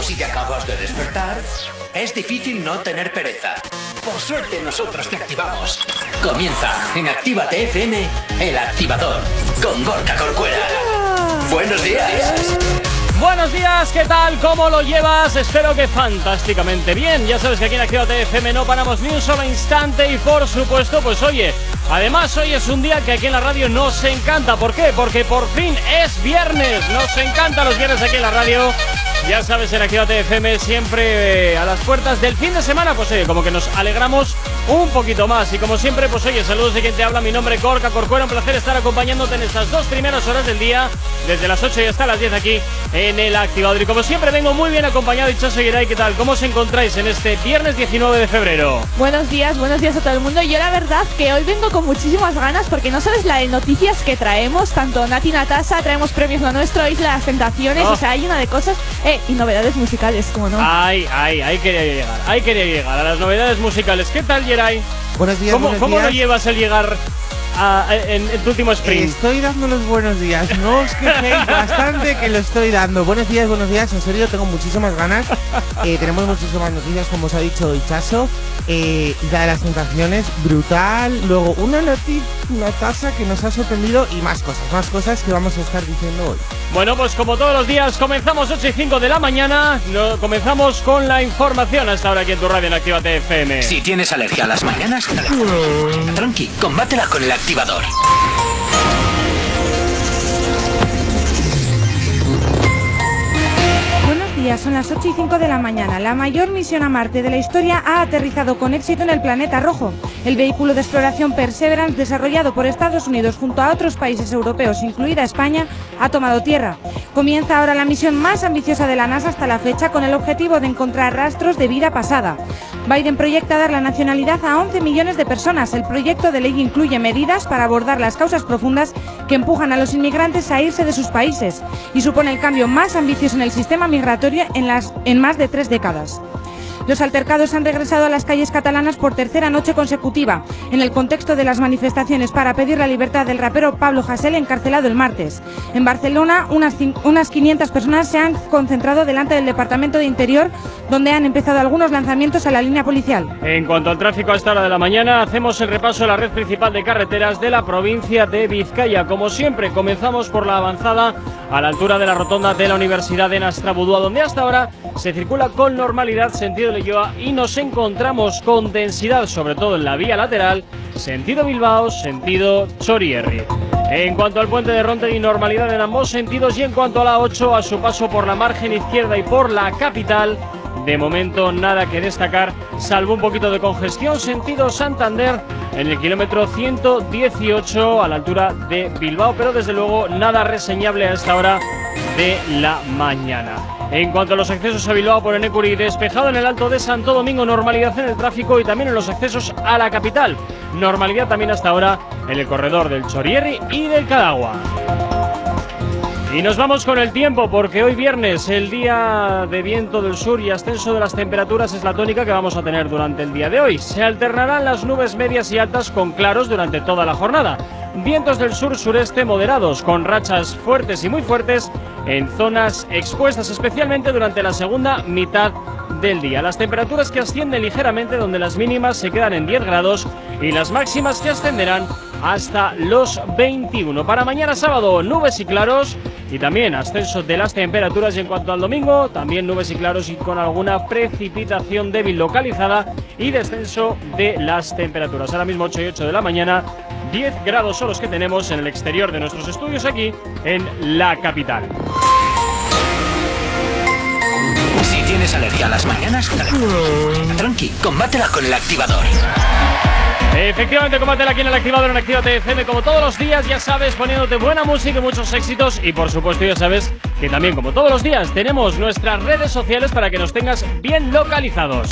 o si te acabas de despertar, es difícil no tener pereza. Por suerte nosotros te activamos. Comienza en Actívate FM, el activador, con Gorka Corcuera. Buenos días. Buenos días, ¿qué tal? ¿Cómo lo llevas? Espero que fantásticamente bien. Ya sabes que aquí en Actívate FM no paramos ni un solo instante y por supuesto, pues oye, además hoy es un día que aquí en la radio nos encanta. ¿Por qué? Porque por fin es viernes. Nos encanta los viernes aquí en la radio. Ya sabes, en Actívate FM siempre eh, a las puertas del fin de semana, pues como que nos alegramos un poquito más. Y como siempre, pues oye, saludos de quien te habla, mi nombre es Gorka Corcuera, un placer estar acompañándote en estas dos primeras horas del día, desde las 8 y hasta las 10 aquí en el activador. Y como siempre, vengo muy bien acompañado y Chaso Giray, ¿qué tal? ¿Cómo os encontráis en este viernes 19 de febrero? Buenos días, buenos días a todo el mundo. Yo la verdad que hoy vengo con muchísimas ganas porque no sabes la de noticias que traemos, tanto Nati Natasa, traemos premios lo nuestro, Isla las Tentaciones, Oh. o sea, hay una de cosas, eh, y novedades musicales, como no. Ay, ay, ahí quería llegar, ahí quería llegar a las novedades musicales. ¿Qué tal, Geray? Buenos días, ¿Cómo, buenos cómo lo llevas el llegar a- en, en tu último sprint? Estoy dando los buenos días, no os quejéis bastante que lo estoy dando. Buenos días, buenos días, en serio, tengo muchísimas ganas. Eh, tenemos muchísimas noticias, como os ha dicho Ichaso. Eh, Isla de las Tentaciones, brutal. Luego, una noticia, una tasa que nos ha sorprendido y más cosas, más cosas que vamos a estar diciendo hoy. Bueno, pues como todos los días, comenzamos 8 y 5 de la mañana. Lo- comenzamos con la información hasta ahora aquí en tu radio en Actívate FM. Si tienes alergia a las mañanas, tranqui, combátela con el activador. Son las 8 y 5 de la mañana. La mayor misión a Marte de la historia ha aterrizado con éxito en el planeta rojo. El vehículo de exploración Perseverance, desarrollado por Estados Unidos junto a otros países europeos, incluida España, ha tomado tierra. Comienza ahora la misión más ambiciosa de la NASA hasta la fecha con el objetivo de encontrar rastros de vida pasada. Biden proyecta dar la nacionalidad a 11 millones de personas. El proyecto de ley incluye medidas para abordar las causas profundas que empujan a los inmigrantes a irse de sus países y supone el cambio más ambicioso en el sistema migratorio en, las, en más de tres décadas. Los altercados han regresado a las calles catalanas por tercera noche consecutiva, en el contexto de las manifestaciones para pedir la libertad del rapero Pablo Hasél encarcelado el martes. En Barcelona, unas, unas 500 personas se han concentrado delante del Departamento de Interior, donde han empezado algunos lanzamientos a la línea policial. En cuanto al tráfico a esta hora de la mañana, hacemos el repaso de la red principal de carreteras de la provincia de Vizcaya. Como siempre, comenzamos por la avanzada a la altura de la rotonda de la Universidad de Nastrabudúa, donde hasta ahora se circula con normalidad sentido Y nos encontramos con densidad, sobre todo en la vía lateral, sentido Bilbao, sentido Chorierri. En cuanto al puente de Rontegui, normalidad en ambos sentidos y en cuanto a la 8, a su paso por la margen izquierda y por la capital, de momento nada que destacar, salvo un poquito de congestión sentido Santander en el kilómetro 118 a la altura de Bilbao, pero desde luego nada reseñable a esta hora de la mañana. En cuanto a los accesos a Bilbao por Enecuri, despejado en el Alto de Santo Domingo, normalidad en el tráfico y también en los accesos a la capital. Normalidad también hasta ahora en el corredor del Chorierri y del Cadagua. Y nos vamos con el tiempo porque hoy viernes, el día de viento del sur y ascenso de las temperaturas es la tónica que vamos a tener durante el día de hoy. Se alternarán las nubes medias y altas con claros durante toda la jornada. Vientos del sur-sureste moderados con rachas fuertes y muy fuertes en zonas expuestas especialmente durante la segunda mitad del día. Las temperaturas que ascienden ligeramente donde las mínimas se quedan en 10 grados y las máximas que ascenderán hasta los 21. Para mañana sábado, nubes y claros y también ascenso de las temperaturas. Y en cuanto al domingo, también nubes y claros y con alguna precipitación débil localizada y descenso de las temperaturas. Ahora mismo 8 y 8 de la mañana. 10 grados son los que tenemos en el exterior de nuestros estudios aquí en la capital. Si tienes alergia a las mañanas, tranqui, combátela con el activador. Efectivamente, combátela aquí en el activador en Actívate FM como todos los días, ya sabes, poniéndote buena música y muchos éxitos. Y por supuesto, ya sabes que también, como todos los días, tenemos nuestras redes sociales para que nos tengas bien localizados.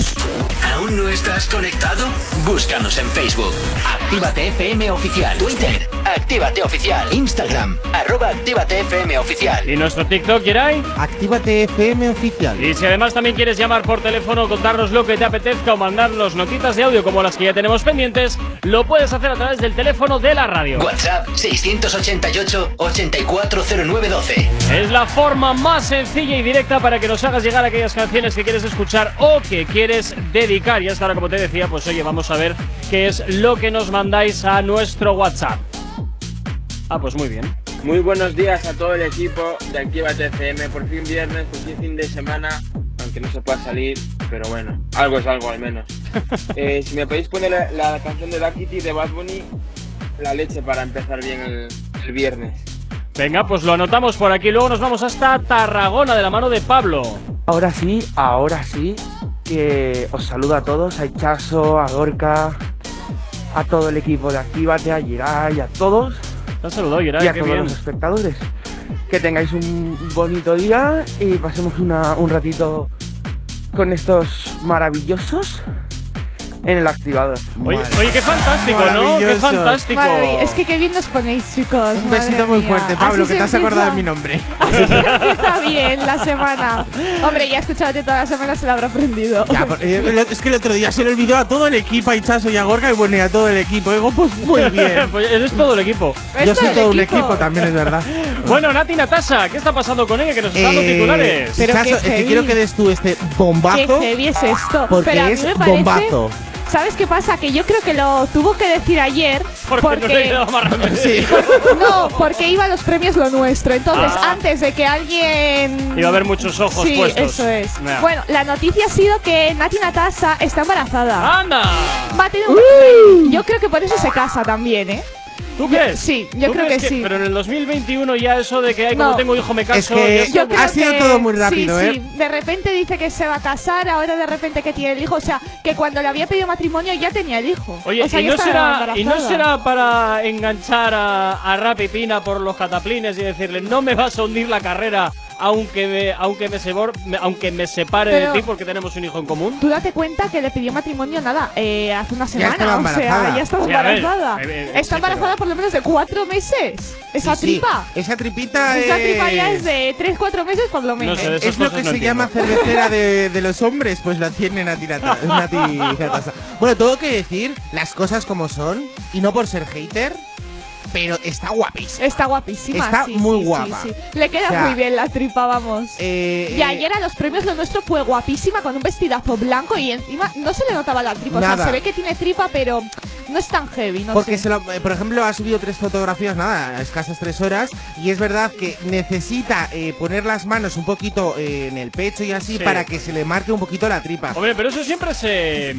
¿Aún no estás conectado? Búscanos en Facebook. Actívate FM Oficial. Twitter. Actívate Oficial. Instagram. Arroba Actívate FM Oficial. Y nuestro TikTok, Geray. Actívate FM oficial. Y si además también quieres llamar por teléfono, contarnos lo que te apetezca o mandarnos notitas de audio como las que ya tenemos pendientes, lo puedes hacer a través del teléfono de la radio. WhatsApp 688 840912. Es la forma más sencilla y directa para que nos hagas llegar aquellas canciones que quieres escuchar o que quieres dedicar. Y hasta ahora, como te decía, pues oye, vamos a ver qué es lo que nos mandáis a nuestro WhatsApp. Ah, pues muy bien. Muy buenos días a todo el equipo de Activa TCM. Por fin viernes, por fin fin de semana, aunque no se pueda salir, pero bueno, algo es algo al menos. Eh, si me podéis poner la, la canción de Kitty de Bad Bunny, la leche para empezar bien el, el viernes. Venga, pues lo anotamos por aquí. Luego nos vamos hasta Tarragona de la mano de Pablo. Ahora sí, ahora sí, que os saludo a todos, a Ichazo, a Gorka, a todo el equipo de Actívate, a Giray, a todos Te has saludado, Gerard, y a qué todos bien. los espectadores. Que tengáis un bonito día y pasemos una- un ratito con estos maravillosos en el activador. Oye, oye, qué fantástico, ¿no? Qué fantástico. Es que qué bien nos ponéis, chicos. Un besito muy fuerte, Pablo, Así que te has acordado de mi nombre. Así se empieza bien la semana. Hombre, ya escuchándote toda la semana se la habrá aprendido. Ya, eh, es que el otro día se le olvidó a todo el equipo, a Ichazo y a Gorka, y bueno, y a todo el equipo. Digo, pues muy bien. pues eres todo el equipo. Yo soy todo un equipo también, es verdad. Bueno, Nati Natasha, ¿qué está pasando con ella? Que nos está dando Eh, titulares. Pero Ichazo, qué es que heavy. quiero que des tú este Qué bombazo, heavy es esto. porque Pero a mí es me parece- bombazo. ¿Sabes qué pasa? Que yo creo que lo tuvo que decir ayer porque, no le quedaba más. Sí. No, porque iba a los premios lo nuestro. Entonces, Ah. antes de que alguien. Iba a haber muchos ojos sí, puestos. eso es. Bueno, la noticia ha sido que Nati Natasa está embarazada. ¡Anda! Va a tener un Yo creo que por eso se casa también, ¿eh? ¿Tú crees? sí, yo ¿Tú creo crees que sí. Pero en el 2021 ya eso de que ay, como No. tengo hijo me caso. Es que- Ha sido que- todo muy rápido, sí, ¿eh? Sí, de repente dice que se va a casar, ahora de repente que tiene el hijo. O sea, que cuando le había pedido matrimonio ya tenía el hijo. Oye, o sea, ¿y, no será, ¿y no embarazada. será para enganchar a, a Rap y Pina por los cataplines y decirle no me vas a hundir la carrera aunque me, aunque me, sebor- me- aunque me separe Pero- de ti porque tenemos un hijo en común? Tú date cuenta que le pidió matrimonio nada, eh, hace una semana. estaba o sea, embarazada. ya estaba Sí, a ver, embarazada. eh, eh, Está sí, embarazada pero- por lo menos de cuatro meses. Esa Sí, sí. tripa. Esa tripita Esa es... tripa ya es de tres, cuatro meses por lo menos. sé, Es lo que no se entiendo. llama cervecera de, de los hombres, pues la tiene Nati Nata- Nati. Bueno, tengo que decir las cosas como son, y no por ser hater, pero está guapísima. Está guapísima. Está sí, muy sí, guapa. sí. Le queda O sea, muy bien la tripa, vamos. Eh, Y ayer a los premios lo nuestro fue guapísima con un vestidazo blanco y encima no se le notaba la tripa. O sea, se ve que tiene tripa, pero no es tan heavy, no Porque, sé. se lo- eh, por ejemplo, ha subido tres fotografías, nada, a escasas tres horas, y es verdad que necesita eh, poner las manos un poquito eh, en el pecho y así Sí. para que se le marque un poquito la tripa. Hombre, pero eso siempre se.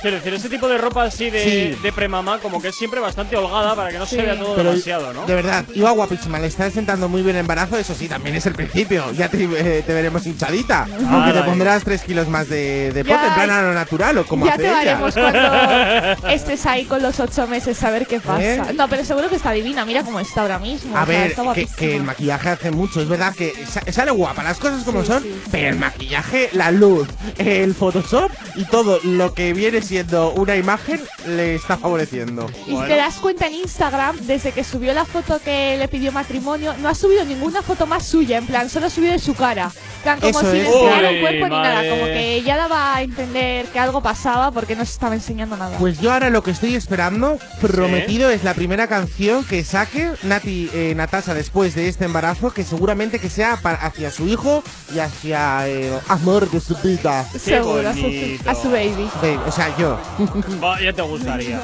Quiero decir, ese tipo de ropa así de, Sí. de premamá, como que es siempre bastante holgada para que no Sí. se vea todo Pero, demasiado, ¿no? De verdad, iba guapísima, le está sentando muy bien el embarazo, eso sí, también es el principio, ya te, eh, te veremos hinchadita, aunque te pondrás tres kilos más de, de Ya, pote, en plan a lo natural o como ya hace te ella. cuando estés ahí con los ocho meses a ver qué pasa. ¿Eh? No, pero seguro que está divina. Mira cómo está ahora mismo. A o sea, ver, está que, que el maquillaje hace mucho, es verdad que sa- sale guapa, las cosas como Sí, son, sí, pero el maquillaje, la luz, el Photoshop y todo lo que viene siendo una imagen le está favoreciendo. Y si te das cuenta en Instagram, desde que subió la foto que le pidió matrimonio, no ha subido ninguna foto más suya, en plan, solo ha subido de su cara. Plan, como Eso si es. le enseñara Uy, el cuerpo ni nada, como que ya daba a entender que algo pasaba porque no se estaba enseñando nada. Pues yo ahora lo que estoy esperando, prometido, es la primera canción que saque Nati eh, Natasha después de este embarazo, que seguramente que sea para- hacia su hijo y hacia el amor de su vida. Seguro, a su, a su baby. Ve, o sea, yo. Va, ya te gustaría.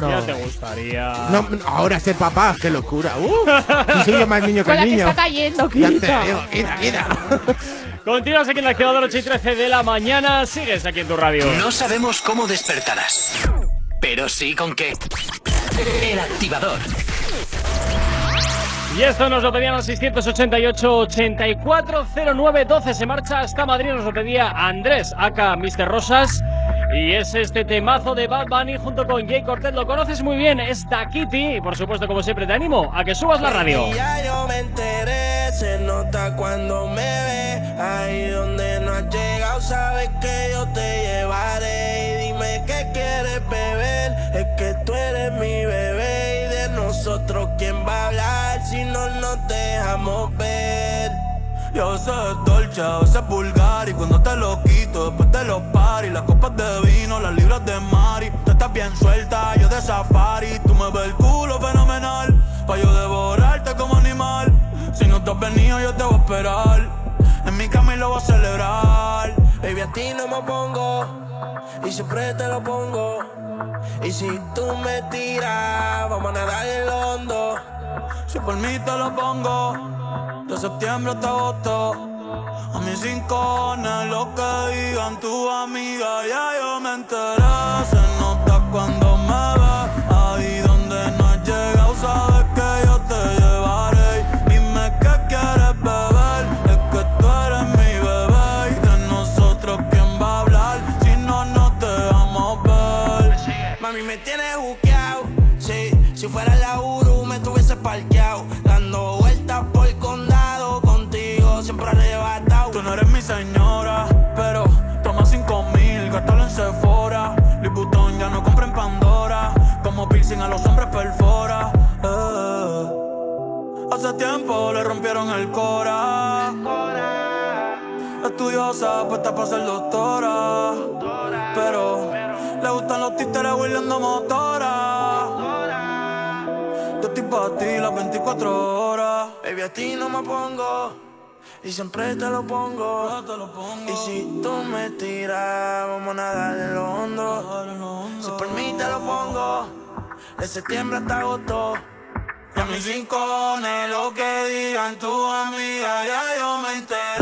No. Ya te gustaría. No, ahora ser papá, qué locura. Uh, soy yo más niño que Con la el que niño. está cayendo, Ya te digo, quita, quita. Continuas aquí en la activador 8 y 13 de la mañana. Sigues aquí en tu radio. No sabemos cómo despertarás, pero sí con qué. El activador. Y esto nos lo pedían al 688-840912. Se marcha hasta Madrid. Nos lo pedía Andrés, acá Mr. Rosas. Y es este temazo de Bad Bunny junto con Jay Cortez. Lo conoces muy bien, es Kitty. Y por supuesto, como siempre, te animo a que subas la radio. Ya yo me enteré, se nota cuando me ve. Ahí donde no has llegado, sabes que yo te llevaré. Y dime qué quieres beber, es que tú eres mi bebé. Nosotros, ¿quién va a hablar si no nos dejamos ver? Yo sé dolce, a veces vulgar y cuando te lo quito después de los paris, las copas de vino, las libras de Mari, tú estás bien suelta, yo de safari, tú me ves el culo fenomenal, pa yo devorarte como animal, Si no te has venido, yo te voy a esperar. En mi cama y lo voy a celebrar. Baby, a ti no me pongo y siempre te lo pongo. Y si tú me tiras, vamos a nadar el hondo. Si por mí te lo pongo, de septiembre hasta agosto. A mis rincones, lo que digan tu amiga, ya yo me enteré. Se nota cuando me ves, ahí Hace tiempo le rompieron el cora. Estudiosa, puesta para ser doctora. Pero le gustan los títeres huirleando motora. Yo estoy para ti las 24 horas. Baby, a ti no me pongo y siempre te lo pongo. Yo te lo pongo. Y si tú me tiras, vamos a nadar en lo hondo. Si por mí te lo pongo, de septiembre hasta agosto. A mis rincones, lo que digan tu amiga, ya yo me enteré.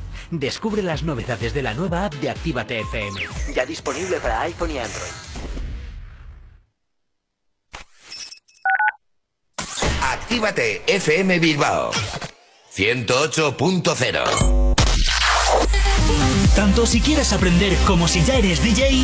Descubre las novedades de la nueva app de Actívate FM. Ya disponible para iPhone y Android. Actívate FM Bilbao 108.0 Tanto si quieres aprender como si ya eres DJ,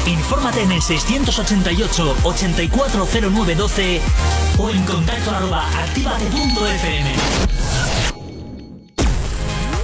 Infórmate en el 688 840912 o en contacto arroba activate.fm.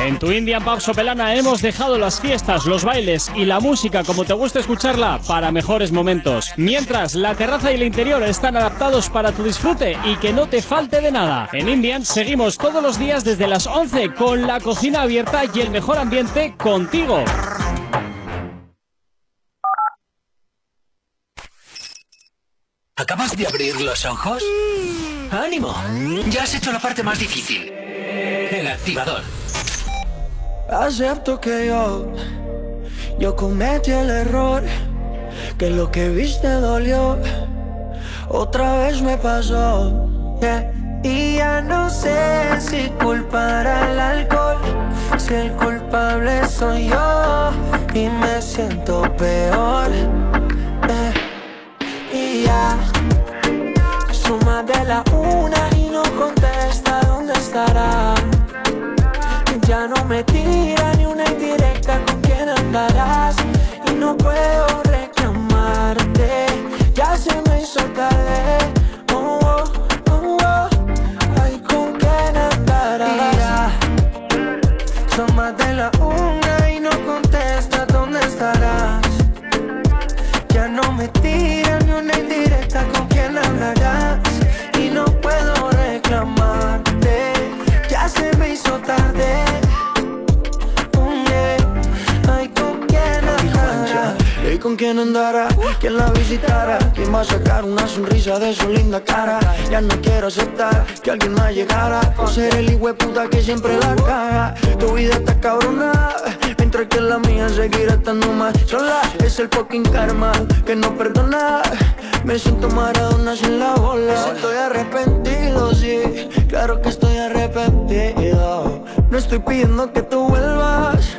En tu Indian Pub Sopelana hemos dejado las fiestas, los bailes y la música como te gusta escucharla para mejores momentos. Mientras la terraza y el interior están adaptados para tu disfrute y que no te falte de nada. En Indian seguimos todos los días desde las 11 con la cocina abierta y el mejor ambiente contigo. ¿Acabas de abrir los ojos? ¡Ánimo! Ya has hecho la parte más difícil. El activador. Acepto que yo, yo cometí el error, que lo que viste dolió, otra vez me pasó. Y ya no sé si culpar al alcohol, si el culpable soy yo y me siento peor. eh. Y ya suma de la una y no contesta dónde estará. Ya no me tira ni una indirecta con quién andarás. Y no puedo reclamarte. Ya se me hizo tarde. Oh, oh, oh, oh. Ay, con quién andarás ya Son más de la una y no contesta dónde estarás. Ya no me tira ni una indirecta con quién hablarás. Y no puedo reclamarte. Ya se me hizo tarde con quién andará? ¿Quién la visitará? ¿Quién va a sacar una sonrisa de su linda cara? Ya no quiero aceptar que alguien más llegara O ser el puta que siempre la caga Tu vida está cabrona Mientras que la mía seguirá estando más sola Es el fucking karma que no perdona Me siento Maradona sin la bola Estoy arrepentido, sí Claro que estoy arrepentido No estoy pidiendo que tú vuelvas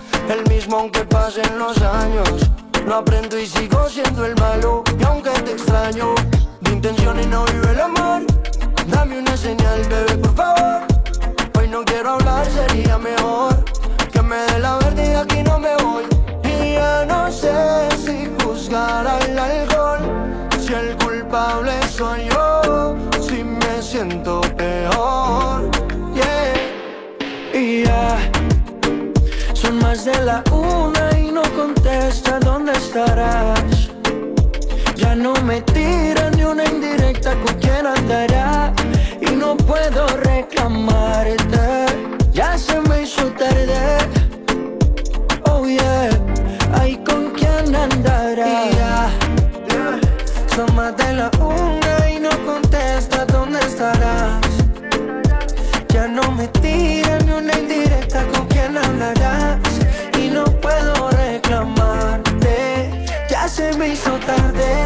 El mismo aunque pasen los años. No aprendo y sigo siendo el malo Y aunque te extraño De intenciones no vive el amor. Dame una señal, bebé, por favor. Hoy no quiero hablar, sería mejor Que me dé la verde y aquí no me voy. Y ya no sé si juzgar al alcohol Si el culpable soy yo Si me siento peor. Yeah. Y son más de la una y no contesta dónde estarás. Ya no me tira ni una indirecta con quién andará. Y no puedo reclamarte. Ya se me hizo tarde. Oh yeah. Ay, con quién andará. Son más de la una me hizo tarde.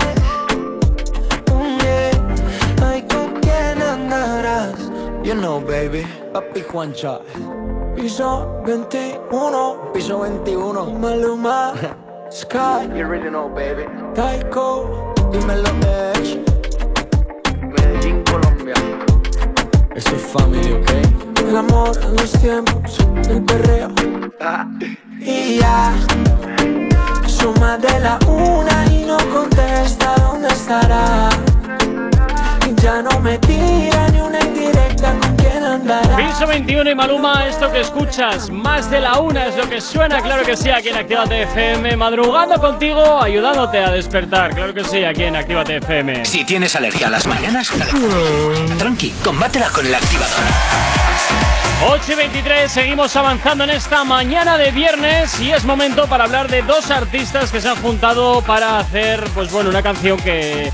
Mm, yeah. Ay, ¿con quién andarás? You know, baby. Papi Juancha. Piso 21 Piso 21 Maluma. Sky. You really know, baby. Taiko. Dímelo, Edge Medellín, Colombia. Eso es family, ¿ok? El amor los tiempos del perreo. Y ya Suma de la una y no contesta dónde estará. Ya no me tira ni una indirecta Piso 21 y Maluma, esto que escuchas, más de la una es lo que suena, claro que sí, aquí en Actívate FM, madrugando contigo, ayudándote a despertar, claro que sí, aquí en Actívate FM. Si tienes alergia a las mañanas, tranqui, combátela con el activador. 8 y 23, seguimos avanzando en esta mañana de viernes y es momento para hablar de dos artistas que se han juntado para hacer, pues bueno, una canción que,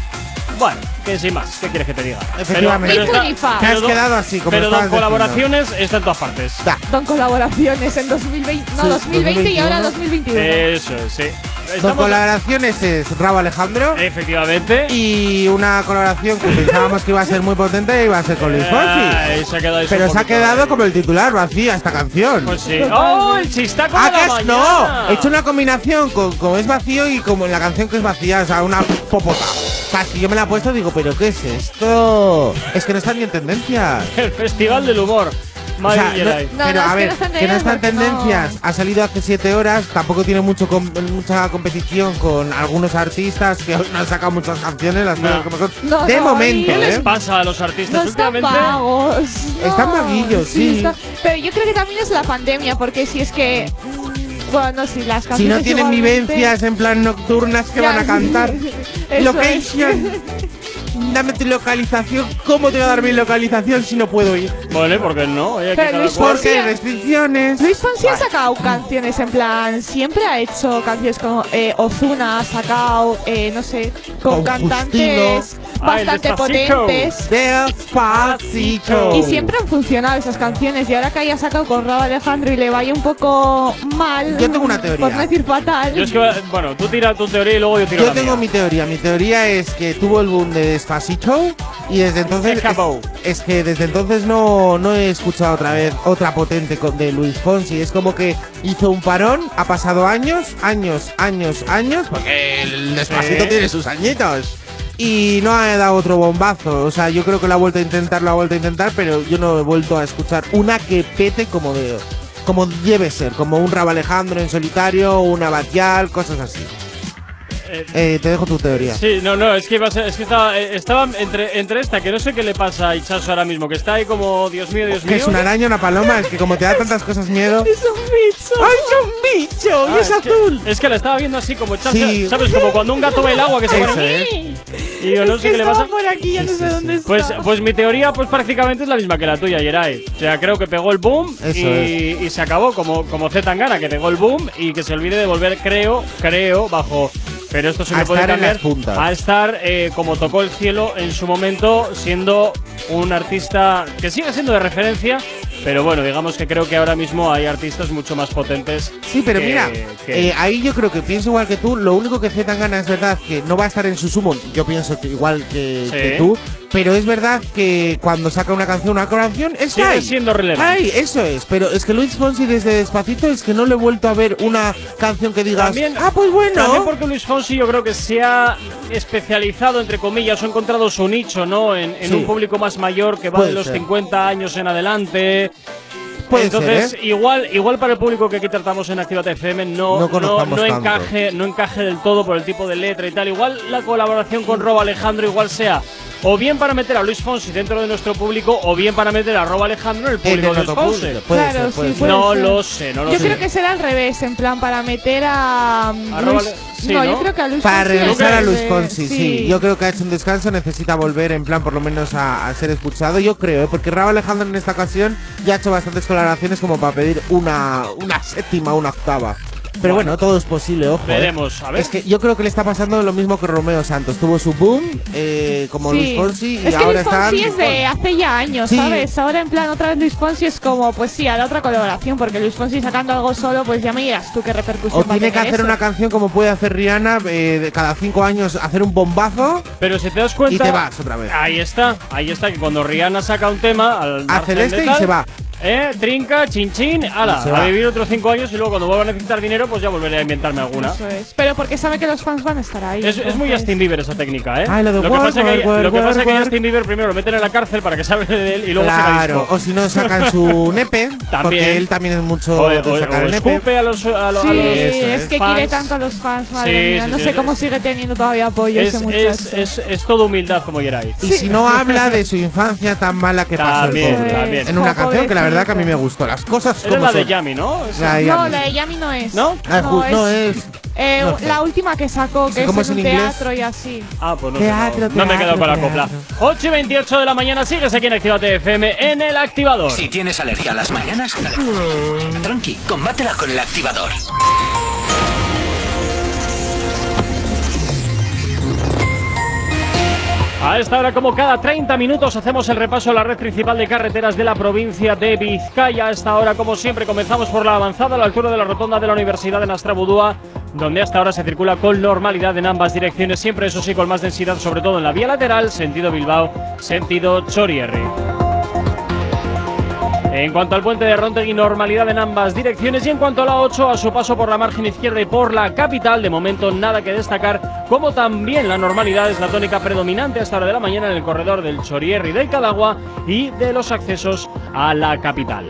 bueno, que sin más, ¿qué quieres que te diga? Efectivamente. Pero- pero está-. Te has quedado así, como Pero con colaboraciones está en todas partes. Con colaboraciones en 2020, no, Sí, 2020 y ahora 2021. 2021. Eso es, sí. Dos estamos. colaboraciones es Rabo Alejandro Efectivamente. y una colaboración que pensábamos que iba a ser muy potente iba a ser con Luis Fonsi. Ay, se ha quedado ahí Pero se ha quedado eh. como el titular, vacía esta canción. Pues sí. ¡Oh, el chistaco Ah, de la que es- mañana! no, he hecho una combinación con como es vacío y como en la canción que es vacía, o sea, una popota. O sea, si yo me la he puesto digo, pero ¿qué es esto? Es que no está ni en tendencias. El Festival del Humor. O Madre sea, mía, no- ahí. No, pero no, a que ver, no que no está en tendencias ha salido hace 7 horas, tampoco tiene mucho com- mucha competición con algunos artistas que aún no han sacado muchas canciones, las cosas como son. No, de no, momento, ¿Qué les ¿eh? pasa a los artistas No están últimamente? vagos. Están vaguillos, sí. está- Pero yo creo que también es la pandemia, porque si es que. Bueno, si las Si canciones. no tienen igualmente- vivencias en plan nocturnas que Ya, van a cantar. Location. Dame tu localización. ¿Cómo te voy a dar mi localización si no puedo ir? Vale, ¿por qué no? Oye, Pero Luis Porque hay restricciones. Luis Fonsi ha sacado canciones en plan, siempre ha hecho canciones como eh, Ozuna ha sacado, eh, no sé, con, Con cantantes Ah, bastante Despacito. potentes. Despacito. Y siempre han funcionado esas canciones y ahora que haya sacado con Rabo Alejandro y le vaya un poco mal, Yo tengo una teoría. por no decir fatal. Yo es que, bueno, tú tira tu teoría y luego yo tiro Yo la tengo mi teoría. Mi teoría es que tuvo el boom de Y desde entonces es, es que desde entonces no, no he escuchado otra vez otra potente con- de Luis Fonsi. Es como que hizo un parón, ha pasado años, años, años, años, porque el Despacito tiene sus añitos. Y no ha dado otro bombazo. O sea, yo creo que lo ha vuelto a intentar, lo ha vuelto a intentar, pero yo no he vuelto a escuchar una que pete como de como debe ser, como un Rabo Alejandro en solitario, una Batial, cosas así. Eh, Eh, te dejo tu teoría. Sí, no, no, es que, iba a ser- es que estaba, eh, estaba entre, entre esta, que no sé qué le pasa a Ichazo ahora mismo, que está ahí como, Dios mío, Dios Que mío. es una araña, una paloma, es que como te da tantas cosas miedo. Es un bicho. ¡Ay, es un bicho! Ah, ¡Y es, que- azul! Es que la estaba viendo así como echarse, Sí. ¿sabes? Como cuando un gato ve el agua que se pone. Y yo no sé qué le pasa. por aquí, ya no sé dónde está. Pues, pues mi teoría pues prácticamente es la misma que la tuya, Yeray. O sea, creo que pegó el boom y, y se acabó como, como Z Tangana, que pegó el boom y que se olvide de volver, creo, creo, bajo. Pero esto se me puede cambiar a estar eh, como tocó el cielo en su momento, siendo un artista que sigue siendo de referencia. Pero bueno, digamos que creo que ahora mismo hay artistas mucho más potentes. Sí, pero que- mira, que- eh, ahí yo creo que pienso igual que tú. Lo único que Z gana es verdad que no va a estar en su sumo. Yo pienso que igual que, Sí. que tú. Pero es verdad que cuando saca una canción, una canción, es Sigue ahí. siendo relevante. Ay, eso es. Pero es que Luis Fonsi desde Despacito es que no le he vuelto a ver una canción que digas. También- ah, pues bueno. También porque Luis Fonsi yo creo que se ha especializado, entre comillas, o ha encontrado su nicho, ¿no? En, en Sí. un público más mayor que va Puede de los ser. 50 años en adelante. Puede Entonces, ser, ¿eh? igual, igual para el público que aquí tratamos en Activate FM no, No no, no tanto. encaje, no encaje del todo por el tipo de letra y tal. Igual la colaboración con Robo Alejandro igual sea o bien para meter a Luis Fonsi dentro de nuestro público o bien para meter a Robo Alejandro en el público de Luis otro Fonsi. público. Puede Claro, ser, puede sí, ser. puede No ser. lo sé, no lo yo sé. creo que será al revés, en plan para meter a mm, A Luis. Robo- sí, no, ¿no? yo creo que a Luis Para Fonsi regresar a Luis Fonsi, sí. Yo creo que ha hecho un descanso, necesita volver en plan por lo menos a, a ser escuchado. Yo creo, ¿eh? porque Rabo Alejandro en esta ocasión ya ha hecho bastantes colaboraciones como para pedir una, una séptima, una octava. Pero bueno, todo es posible, ojo. ¿eh? Veremos, a ver. Es que yo creo que le está pasando lo mismo que Romeo Santos. Tuvo su boom eh, como Sí. Luis Fonsi y es que ahora Luis Fonsi es de hace ya años, Sí. ¿sabes? Ahora en plan otra vez Luis Fonsi es como, pues sí, a la otra colaboración, porque Luis Fonsi sacando algo solo, pues ya me dirás tú qué repercusión O va a tiene que hacer eso. una canción como puede hacer Rihanna, eh, de cada cinco años hacer un bombazo Pero si te das cuenta. y te vas otra vez. Ahí está, ahí está, que cuando Rihanna saca un tema, al Hace este y se va. Eh, trinca, chin chin, ala, a vivir otros cinco años y luego cuando vuelva a necesitar dinero, pues ya volveré a inventarme alguna. Eso es. Pero porque sabe que los fans van a estar ahí. Es, es muy Justin Bieber esa técnica, ¿eh? Ay, lo de que work, pasa que, work, work, lo que, pasa work, que. Justin Bieber primero lo meten en la cárcel para que se hable de él y luego Claro, o si no sacan su nepe, También. porque él también es mucho O, de o- sacar o el nepe. escupe a los, a los, Sí, a los es que fans. quiere tanto a los fans, madre Sí, mía. sí, no sí, sé sí. cómo sigue teniendo todavía apoyo Es, ese muchacho. es, es, es todo humildad como Yeray. Y si no habla de su infancia tan mala que pasó También, en una canción que la verdad que a mí me gustó. Las cosas Era como la de. Yami, ¿no? Esa. La de no, Yami. la de Yami no es. ¿No? Ah, ju- no es. eh, no sé. La última que sacó, que ¿Cómo es un en inglés? teatro y así. Ah, pues no sé, Teatro, no, no me he quedado con la teatro, copla. teatro. 8 y 28 de la mañana, sigues aquí en Activate FM en el activador. Si tienes alergia a las mañanas, tranqui, combátela con el activador. A esta hora, como cada 30 minutos, hacemos el repaso a la red principal de carreteras de la provincia de Vizcaya. A esta hora, como siempre, comenzamos por la avanzada a la altura de la rotonda de la Universidad de Nastrabudúa, donde hasta ahora se circula con normalidad en ambas direcciones, siempre eso sí con más densidad, sobre todo en la vía lateral, sentido Bilbao, sentido Chorierri. En cuanto al puente de Rontegui, normalidad en ambas direcciones. Y en cuanto a la 8, a su paso por la margen izquierda y por la capital, de momento nada que destacar. Como también la normalidad es la tónica predominante hasta hora de la mañana en el corredor del Chorierri del Cadagua y de los accesos a la capital.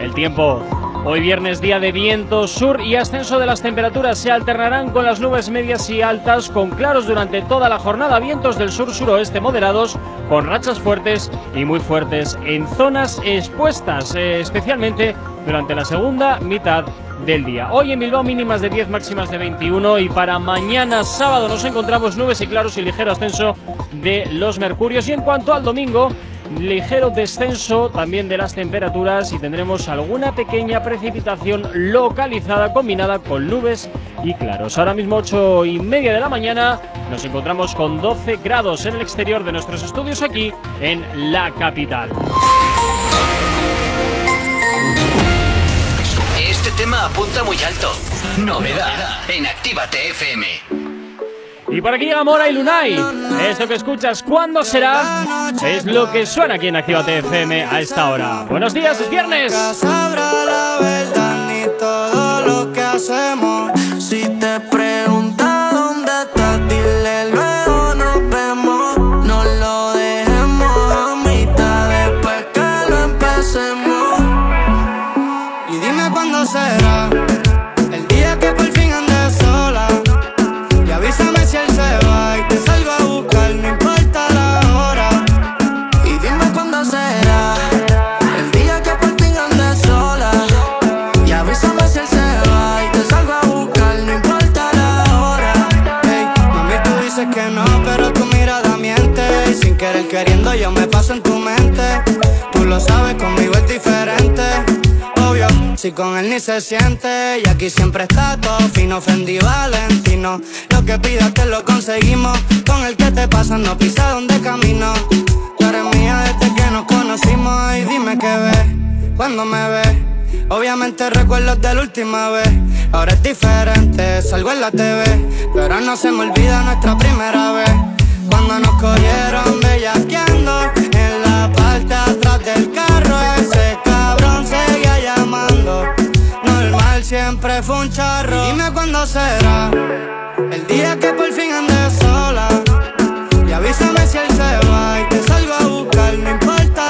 El tiempo Hoy viernes día de viento sur y ascenso de las temperaturas. Se alternarán con las nubes medias y altas con claros durante toda la jornada, vientos del sur suroeste moderados con rachas fuertes y muy fuertes en zonas expuestas, eh, especialmente durante la segunda mitad del día. Hoy en Bilbao mínimas de 10, máximas de 21 y para mañana sábado nos encontramos nubes y claros y ligero ascenso de los mercurios. Y en cuanto al domingo ligero descenso también de las temperaturas y tendremos alguna pequeña precipitación localizada combinada con nubes y claros. Ahora mismo 8 y media de la mañana nos encontramos con 12 grados en el exterior de nuestros estudios aquí en la capital. Este tema apunta muy alto. Novedad en Actívate FM. Y por aquí llega Mora y Lunay. Esto que escuchas, ¿cuándo será? Es lo que suena aquí en Activa FM a esta hora. Buenos días, es viernes. Sabes, conmigo es diferente. Obvio, si con él ni se siente. Y aquí siempre está todo fino, Fendi Valentino. Lo que pidas te lo conseguimos. Con el que te pasa no pisa donde camino. Tú mía desde que nos conocimos. Y dime qué ves cuando me ves. Obviamente recuerdos de la última vez. Ahora es diferente, salgo en la TV. Pero no se me olvida nuestra primera vez. Cuando nos cogieron bellaqueando parte atrás del carro. Ese cabrón seguía llamando. Normal siempre fue un charro. Dime cuándo será el día que por fin andes sola. Y avísame si él se va y te salgo a buscar, no importa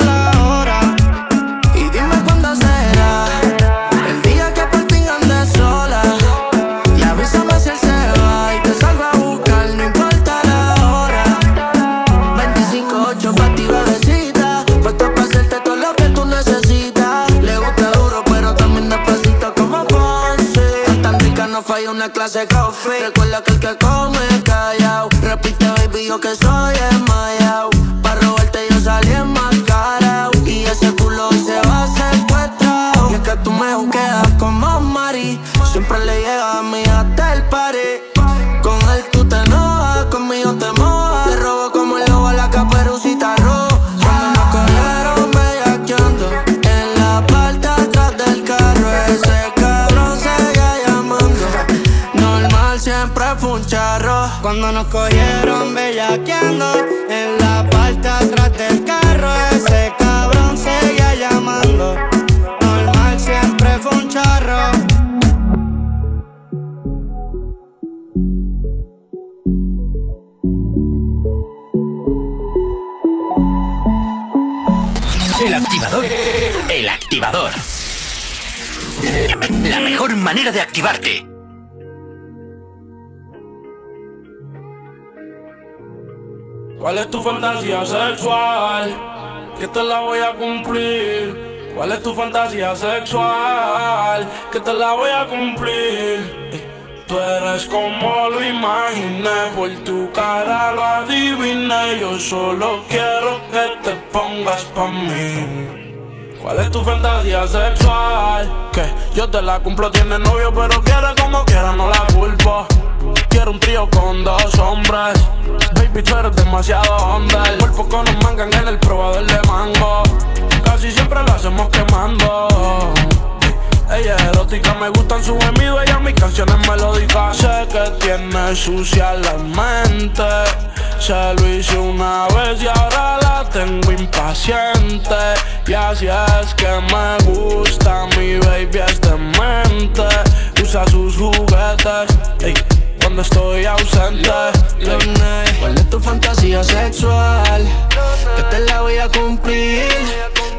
falla una clase de coffee. Recuerda que el que come callao. Repite, baby, yo que soy desmayao. Pa' robarte yo salí enmascarao. Y ese culo se va secuestrado. Y es que tú me juqueas como Mari. Siempre le llega a mí siempre fue un charro. Cuando nos cogieron bellaqueando en la parte atrás del carro, ese cabrón seguía llamando. Normal siempre fue un charro. El activador. El activador. La mejor manera de activarte. ¿Cuál es tu fantasía sexual? Que te la voy a cumplir. ¿Cuál es tu fantasía sexual? Que te la voy a cumplir. Eh, Tú eres como lo imaginé, por tu cara lo adiviné. Yo solo quiero que te pongas pa' mí. ¿Cuál es tu fantasía sexual? Que yo te la cumplo, tiene novio, pero quiere como quiera, no la culpo. Quiero un trío con dos hombres. Baby, tú eres demasiado onda. Por poco nos mangan en el probador de mango. Casi siempre lo hacemos quemando. Ella es erótica, me gustan sus gemidos, ella mis canciones melódicas. Sé que tiene sucia la mente. Se lo hice una vez y ahora la tengo impaciente. Y así es que me gusta, mi baby es demente. Usa sus juguetes. ey, cuando estoy ausente. ¿Cuál es tu fantasía sexual? Que te la voy a cumplir.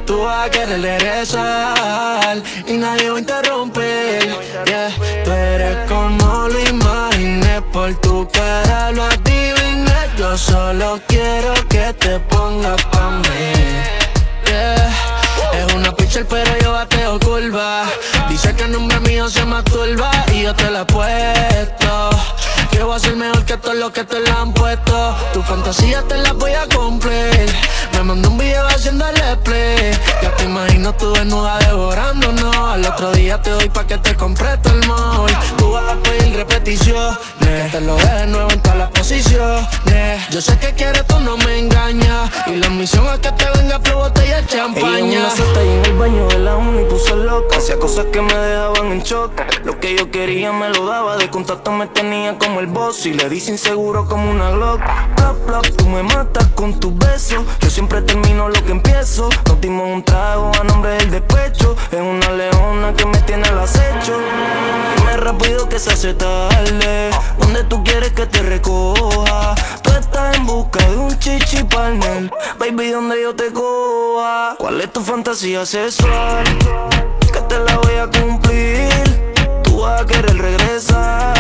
Tú vas a querer regresar y nadie va a interrumpir. Yeah. Tú eres como lo imaginé, por tu cara lo adiviné. Yo solo quiero que te pongas pa' mí. Yeah. Pitcher pero yo bateo curva. Dice que el nombre mío se masturba Y yo te la he Que voy a ser mejor que todo lo que te la han puesto. Tu fantasía te la voy a cumplir. Me mandó un video haciéndole play Ya te imagino tú desnuda devorándonos. Al otro día te doy pa' que te compre todo el mall. Tú vas a pedir repetición Que te lo deje nuevo en todas las posiciones. Yo sé que quieres, tú no me engañas. Y la misión es que te venga flow botella de champaña. Ella en una y en el baño de la uni puso loca. Hacía cosas que me dejaban en shock. Lo que yo quería me lo daba. De contacto me tenía como el boss Y le di inseguro como una Glock. Plop, plop, tú me matas con tus besos. Yo siempre termino lo que empiezo. Nos dimos un trago a nombre del despecho. Es una leona que me tiene al acecho. Dime rápido que se hace tarde. ¿Dónde tú quieres que te recoja? Tú estás en busca de un chichi partner. Baby, ¿dónde yo te coja? ¿Cuál es tu fantasía sexual? Que te la voy a cumplir. Tú vas a querer regresar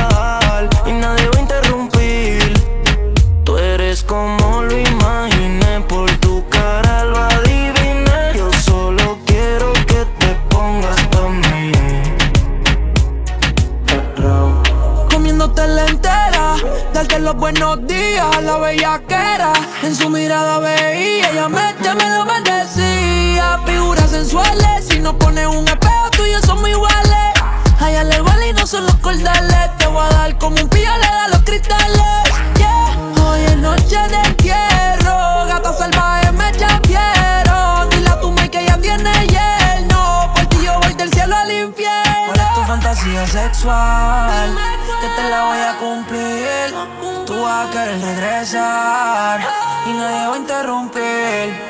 los buenos días, la bellaquera. En su mirada veía, ella me, ya me lo decía. Figuras sensuales, si no pones un espejo, tú y yo somos iguales. A ella le vale y no son los cordales. Te voy a dar como un pillo le da los cristales. Yeah. Hoy es noche de entierro, gata salvaje me quiero. Dile a tu madre que ella tiene lleno, por ti yo voy del cielo al infierno. ¿Cuál es tu fantasía sexual? Que te la voy a cumplir Tú vas a querer regresar Y nadie va a interrumpir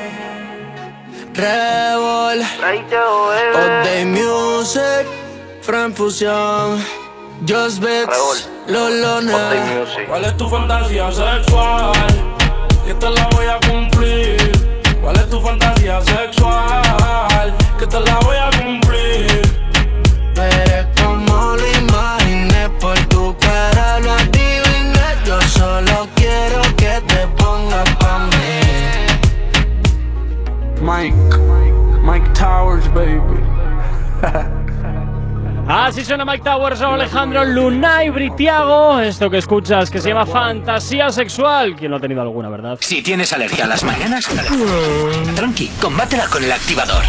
Revol, All Day Music, Fran Fusion, Just Beats, Lolona. ¿Cuál es tu fantasía sexual? Que te la voy a cumplir. ¿Cuál es tu fantasía sexual? Que te la voy a cumplir. Mike, Mike Towers, baby. Así suena Mike Towers o Alejandro Lunay Britiago. Esto que escuchas que se llama fantasía sexual. ¿Quién no ha tenido alguna, verdad? Si tienes alergia a las mañanas, tranqui, combátela con el activador.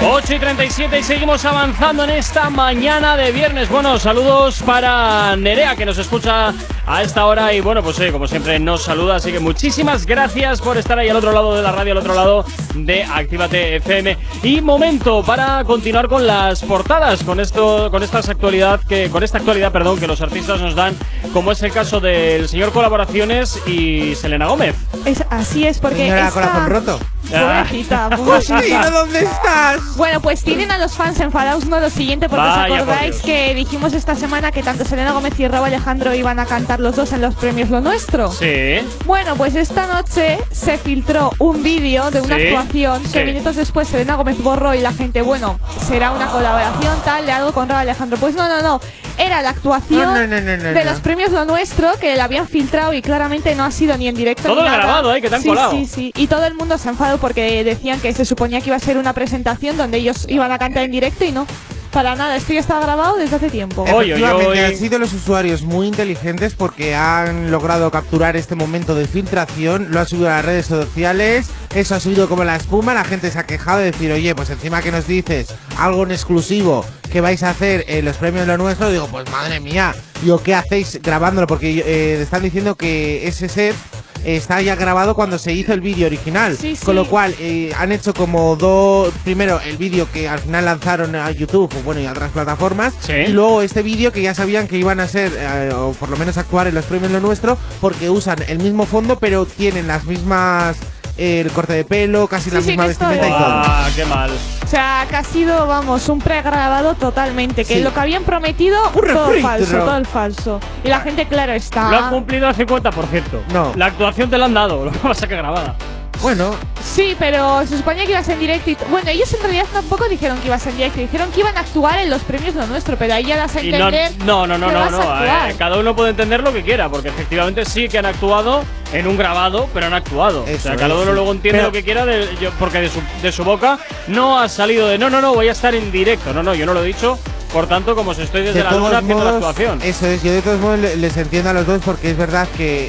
8 y 37 y seguimos avanzando en esta mañana de viernes. Bueno, saludos para Nerea que nos escucha a esta hora y bueno, pues como siempre nos saluda, así que muchísimas gracias por estar ahí al otro lado de la radio, al otro lado de Actívate FM. Y momento para continuar con las portadas, con esto, con estas actualidad que, con esta actualidad, perdón, que los artistas nos dan, como es el caso del señor Colaboraciones y Selena Gómez. Es, así es, porque. Señora esta- corazón roto. Pobrecita, Justino, pobrecita. ¿dónde estás? Bueno, pues tienen a los fans enfadados, no lo siguiente, porque Vaya, os por acordáis Dios. que dijimos esta semana que tanto Selena Gómez y Raúl Alejandro iban a cantar los dos en los premios Lo Nuestro. Sí. Bueno, pues esta noche se filtró un vídeo de una Sí, actuación que sí. minutos después Selena Gómez borró y la gente, bueno, será una colaboración tal de algo con Raúl Alejandro. Pues no, no, no. Era la actuación No, no, no, de los premios Lo Nuestro que la habían filtrado y claramente no ha sido ni en directo Todo ni nada. grabado, ¿eh? Que te han sí, colado. Sí, sí. Y todo el mundo se enfadó porque decían que se suponía que iba a ser una presentación donde ellos iban a cantar en directo y no. Para nada, esto ya está grabado desde hace tiempo. Efectivamente, han sido los usuarios muy inteligentes porque han logrado capturar este momento de filtración, lo han subido a las redes sociales, eso ha subido como la espuma, la gente se ha quejado de decir, oye, pues encima que nos dices algo en exclusivo que vais a hacer en los premios de lo nuestro, digo, pues madre mía, digo, ¿qué hacéis grabándolo? Porque eh, están diciendo que ese set está ya grabado cuando se hizo el vídeo original. Sí, sí. Con lo cual eh, han hecho como dos. Primero el vídeo que al final lanzaron a YouTube o bueno y a otras plataformas. Y luego este vídeo que ya sabían que iban a ser, eh, o por lo menos actuar en los premios Lo Nuestro, porque usan el mismo fondo, pero tienen las mismas. El corte de pelo, casi la Sí, misma vestimenta y todo. Ah, qué mal. O sea, que ha sido, vamos, un pregrabado totalmente. Que Sí. lo que habían prometido, Un todo refrito. falso, todo el falso. Y la gente, claro, Lo han está. cumplido al 50%. No. La actuación te la han dado, lo que pasa que grabada. Bueno, Sí, pero se suponía que ibas en directo. Y bueno, ellos en realidad tampoco dijeron que ibas en directo. Dijeron que iban a actuar en los premios Lo Nuestro, pero ahí ya das a Y no, entender. no, no, no, que no, no. actuar. eh, cada uno puede entender lo que quiera, porque efectivamente sí que han actuado en un grabado, pero han actuado. o Eso sea, es, cada uno sí. luego entiende Pero- lo que quiera, de- yo- porque de su, de su boca no ha salido de no, no, no, voy a estar en directo. No, no, yo no lo he dicho. Por tanto, como si estoy desde de la luna haciendo la actuación. Eso es, yo de todos modos le- les entiendo a los dos porque es verdad que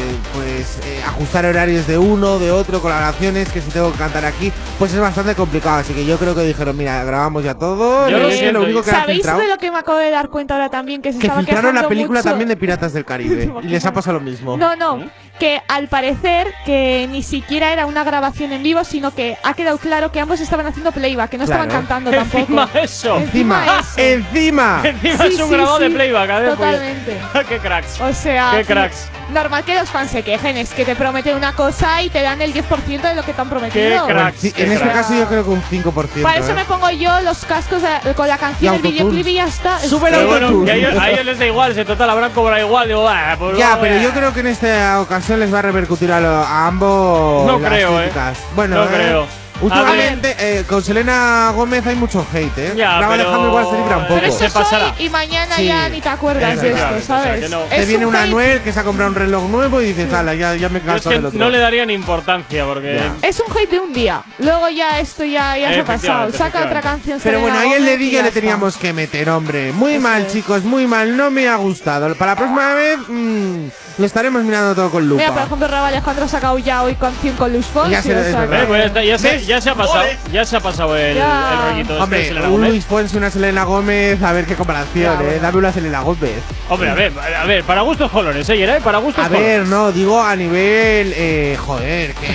eh, pues eh, ajustar horarios de uno, de otro, colaboraciones, que si tengo que cantar aquí, pues es bastante complicado. Así que yo creo que dijeron, mira, grabamos ya todo. Yo lo siento, único que ¿Sabéis de lo que me acabo de dar cuenta ahora también? Que se Que estaba filtraron la película mucho? también de Piratas del Caribe y les ha pasado lo mismo. No, no, que al parecer que ni siquiera era una grabación en vivo, sino que ha quedado claro que ambos estaban haciendo playback, que no estaban cantando tampoco. Encima eso. Encima, eso. Encima. Encima Sí, es un sí, grabado de playback, a Totalmente. qué cracks. O sea, Qué cracks. normal que los fans se quejen, es que te prometen una cosa y te dan el 10% de lo que te han prometido. Sí, en este caso yo creo que un 5%. Para eso ¿eh? me pongo yo los cascos de- con la canción, el videoclip y ya está. Es Pero que- bueno, que a ellos, a ellos les da igual, se total habrán cobrado igual. Digo, "Ah, pues Ya, pero eh". yo creo que en esta ocasión les va a repercutir a, lo- a ambos. No las creo, eh. Bueno, No eh, creo. Últimamente eh, con Selena Gómez hay mucho hate, ¿eh? Ya, Bravo pero- Alejandro igual se libra un poco. Pero eso es hoy y mañana Sí. ya ni te acuerdas de esto, o sea, ¿sabes? que no. Te Es viene un una hate- Anuel que se ha comprado un reloj nuevo y dices, ala, ya, ya me Yo es canso que del otro. no le darían importancia porque. Es un hate de un día. Luego ya esto ya, ya se ha pasado. Saca otra efectivamente. canción. Pero bueno, ahí el dedillo ya le teníamos que meter, hombre. Muy mal, chicos, muy mal. No me ha gustado. Para la próxima vez mm, lo estaremos mirando todo con lupa. Mira, por ejemplo, Raba Alejandro ha sacado ya hoy canción con Luis Fonsi. Ya se- o es sea verdad. que- Eh, pues ya, se, ya se ha pasado, ya se ha pasado el, Ya. el rollito este de Hombre, Selena un Gomez. Luis Fonsi, una Selena Gómez, a ver qué comparación, Ya, ¿eh? bueno. Dame una Selena Gómez. Hombre, a ver, a ver, para gustos colores, ¿eh? Para gustos A colores. ver, no, digo a nivel. Eh, joder, que.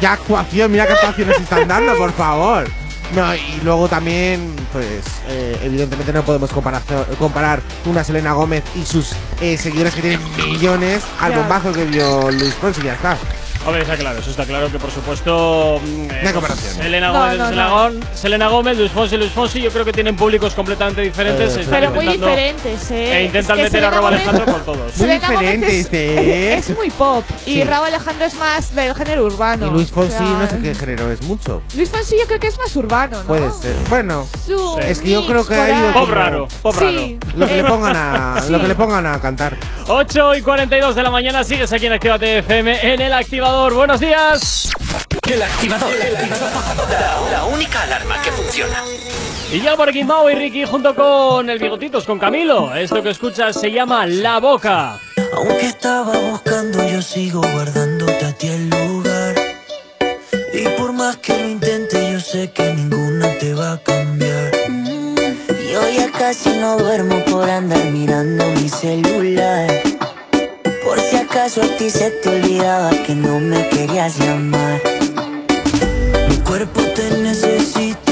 Ya actuación, mira qué actuaciones están dando, por favor. No, y luego también, pues, eh, evidentemente no podemos comparar, comparar una Selena Gómez y sus eh, seguidores que tienen millones al bombazo que dio Luis Fonsi, ya está. Hombre, está claro, eso está claro que por supuesto. mm, eh, hay comparación. Selena No, Gómez, no, Selena, no. Gón- Selena Gómez, Luis Fonsi, Luis Fonsi, yo creo que tienen públicos completamente diferentes. Eh, Pero muy diferentes, ¿eh? E intentan Es que meter a Selena Gomez- Alejandro por todos. Muy diferentes, es, ¿eh? es muy pop. Y Sí. Rabo Alejandro es más del género urbano. Y Luis Fonsi, o sea, no sé qué género es mucho. Luis Fonsi yo creo que es más urbano, ¿no? Puede ser. Bueno, Su es que yo creo que por ha ido ahí. Pop raro, pop Sí. Lo que le Eh, pongan a, sí. lo que le pongan a cantar. 8 y 42 de la mañana, sigues aquí en Actívate FM en el activador. Buenos días. El activador. La, la única alarma que funciona. Y ya por aquí Mau y Ricky junto con el Bigotitos, con Camilo. Esto que escuchas se llama La Boca. Aunque estaba buscando, yo sigo guardándote a ti el lugar. Y por más que lo intente, yo sé que ninguna te va a cambiar. Yo ya casi no duermo por andar mirando mi celular. Acaso a ti se te olvidaba que no me querías llamar. Mi cuerpo te necesita,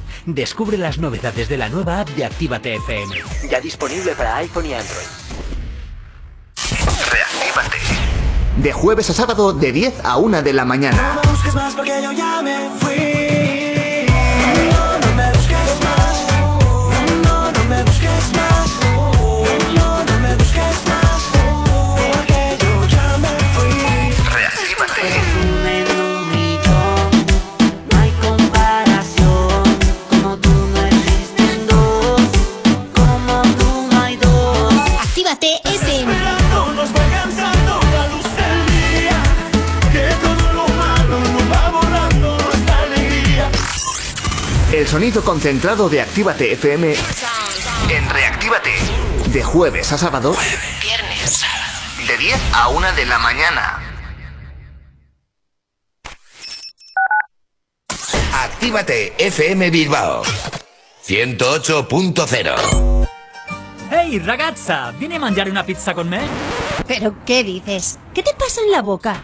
Descubre las novedades de la nueva app de Actívate FM. Ya disponible para iPhone y Android. Reactívate. De jueves a sábado de 10 a 1 de la mañana. No me busques más porque yo ya me fui. No, no me busques más. No, no, me busques más. El sonido concentrado de Actívate FM en Reactívate. De jueves a sábado. De 10 a 1 de la mañana. Actívate FM Bilbao 108.0 Ehi ragazza, vieni a mangiare una pizza con me? ¿Pero qué dices? ¿Qué te pasa en la boca?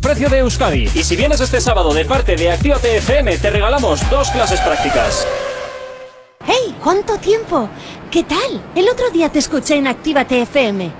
precio de Euskadi. Y si vienes este sábado de parte de Actívate FM, te regalamos dos clases prácticas. ¡Hey! ¿Cuánto tiempo? ¿Qué tal? El otro día te escuché en Actívate FM.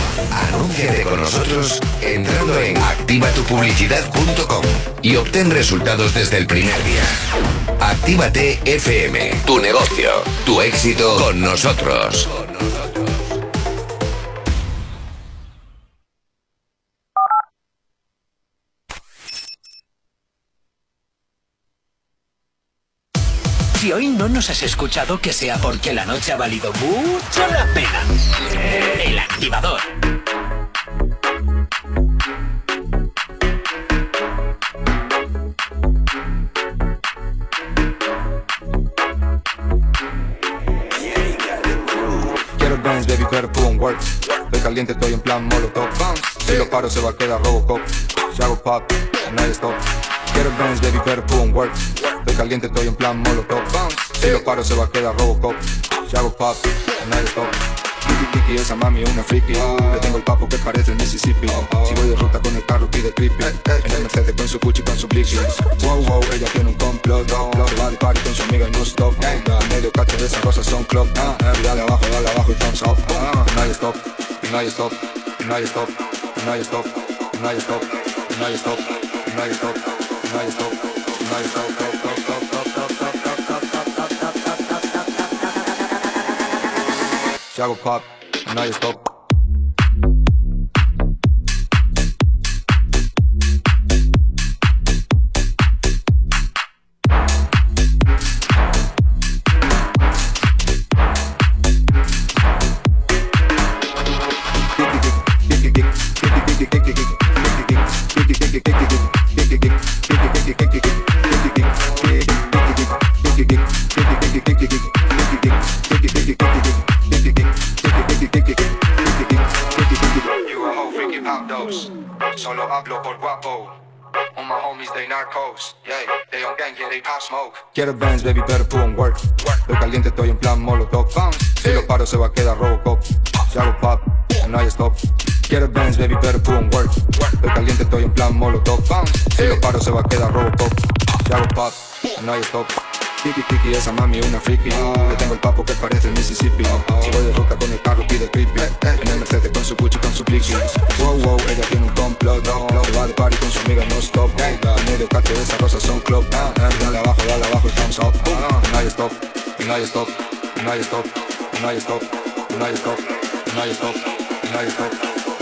Anúnciate con nosotros entrando en activatupublicidad.com y obtén resultados desde el primer día. Actívate FM, tu negocio, tu éxito con nosotros. Si hoy no nos has escuchado, que sea porque la noche ha valido mucho la pena. El activador. Quiero Benz, baby, pero pum, work. Estoy caliente, estoy en plan molotov. Si lo paro se va a quedar Robocop. Si hago pop, no hay stop. Quiero Benz, baby, pero pum, work. Estoy caliente, estoy en plan molotov. Si lo paro se va a quedar Robocop. Si hago pop, no hay stop. Kiki, esa mami es una friki. Le tengo el papo que parece el Mississippi. Si voy de ruta con el carro pide creepy. En el Mercedes con su Gucci con su Blicky Wow, wow, ella tiene un complot. Se va de party con su amiga y no stop medio cacho de esas cosas son club Y dale abajo, dale abajo y thumbs up. Y no hay stop, no hay stop, no hay stop, no hay stop, no hay stop, no hay stop, no hay stop, Shaggle pop, now you stop. Hablo por guapo. All my homies, they narcos. Yeah, they on gang, yeah, they pop smoke. Quiero Benz, baby, pero pum, work. Estoy caliente, estoy en plan molotov. Si lo paro, se va a quedar Robocop. Si hago pop, no hay stop. Quiero Benz, baby, pero pum, work. Estoy caliente, estoy en plan molotov. Si lo paro, se va a quedar Robocop. Si hago pop, no hay stop. Kiki, Kiki, esa mami una friki. Le tengo el papo que parece el Mississippi. Si voy de ruta con el carro pide creepy En el Mercedes con su Gucci, con su Blicky Wow, wow, ella tiene un complot. Se va de party con su amiga no stop. En medio cacho de esas rosas son club. Dale abajo, dale abajo y thumbs up. Y no hay stop, y no hay stop, no hay stop, no hay stop, no hay stop, no hay stop, no hay stop,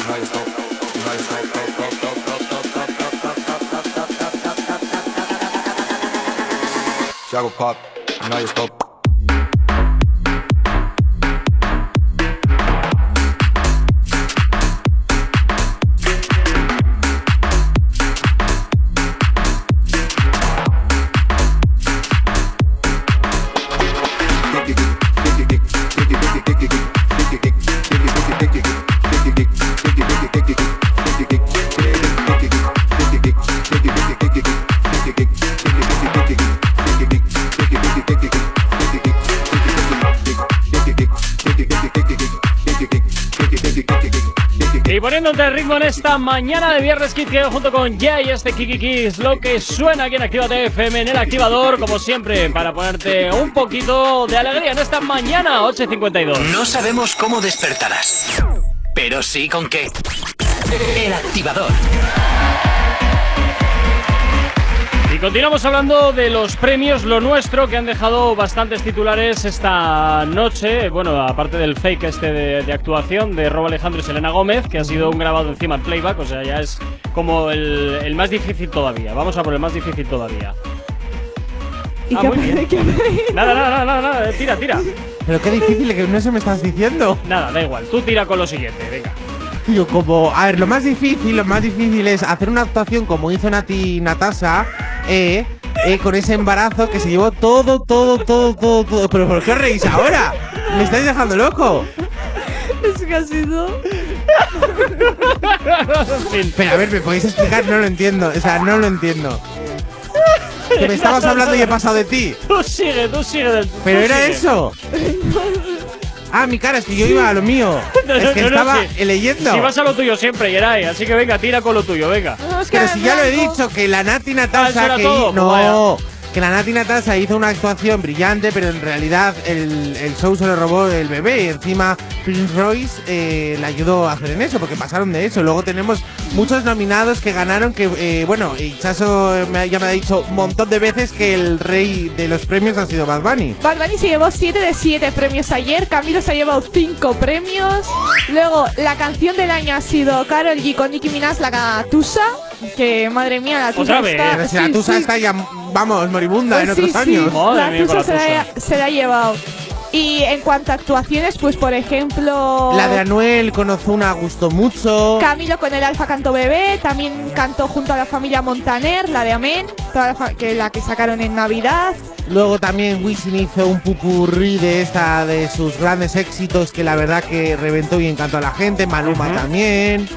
no hay stop, no hay stop, stop, stop, stop, stop, stop, stop, stop, stop, Si hago pop, hay stop. Poniéndote el ritmo en esta mañana de Viernes Kid que junto con Jay este Kiki Kiss, lo que suena aquí en Actívate FM en el activador, como siempre, para ponerte un poquito de alegría en esta mañana 8.52. No sabemos cómo despertarás, pero sí con qué. El activador. Continuamos hablando de los premios Lo Nuestro, que han dejado bastantes titulares esta noche. Bueno, aparte del fake este de, de actuación de Rob Alejandro y Selena Gómez, que ha sido un grabado encima en playback, o sea, ya es como el, el más difícil todavía. Vamos a por el más difícil todavía. ¿Y Ah, qué muy bien. qué Nada, nada, nada, nada, nada, tira, tira. Pero qué difícil que no se me estás diciendo. Nada, da igual, tú tira con lo siguiente, venga. Yo como, a ver, lo más difícil, lo más difícil es hacer una actuación como hizo Nati Natasha, eh, eh, con ese embarazo que se llevó todo, todo, todo, todo, todo. Pero ¿por qué os reís ahora? Me estáis dejando loco. Es que ha sido. Pero a ver, ¿me podéis explicar? No lo entiendo. O sea, no lo entiendo. Que me estabas hablando y he pasado de ti. Tú sigue, tú sigue. del- Pero tú era sigue. eso. Ah, mi cara, es que yo iba a lo mío. No, Es que no, no, estaba sí. leyendo. Si vas a lo tuyo siempre, Yeray. Así que venga, tira con lo tuyo, venga. Pero si ya lo he dicho, que la Nati Ah, ¿eso Natasha era que no, Pues que la Nati Natasha hizo una actuación brillante, pero en realidad el, el show se lo robó el bebé y encima Prince Royce eh, le ayudó a hacer en eso, porque pasaron de eso. Luego tenemos muchos nominados que ganaron, que eh, bueno, Chaso me ya me ha dicho un montón de veces que el rey de los premios ha sido Bad Bunny. Bad Bunny se llevó 7 de 7 premios ayer, Camilo se ha llevado 5 premios. Luego, la canción del año ha sido Carol G con Nicki Minaj, la Tusa. Que madre mía, la Tusa Otra vez. está. Pero si la Tusa sí. está ya, vamos, moribunda en sí, otros sí, años. la Tusa se, la, ha- se la ha llevado. Y en cuanto a actuaciones, pues por ejemplo. La de Anuel con Ozuna gustó mucho. Camilo con el Alfa cantó bebé, también cantó junto a la familia Montaner, la de Amén, toda la, que la que sacaron en Navidad. Luego también Wisin hizo un pupurrí de esta de sus grandes éxitos que la verdad que reventó y encantó a la gente. Maluma también.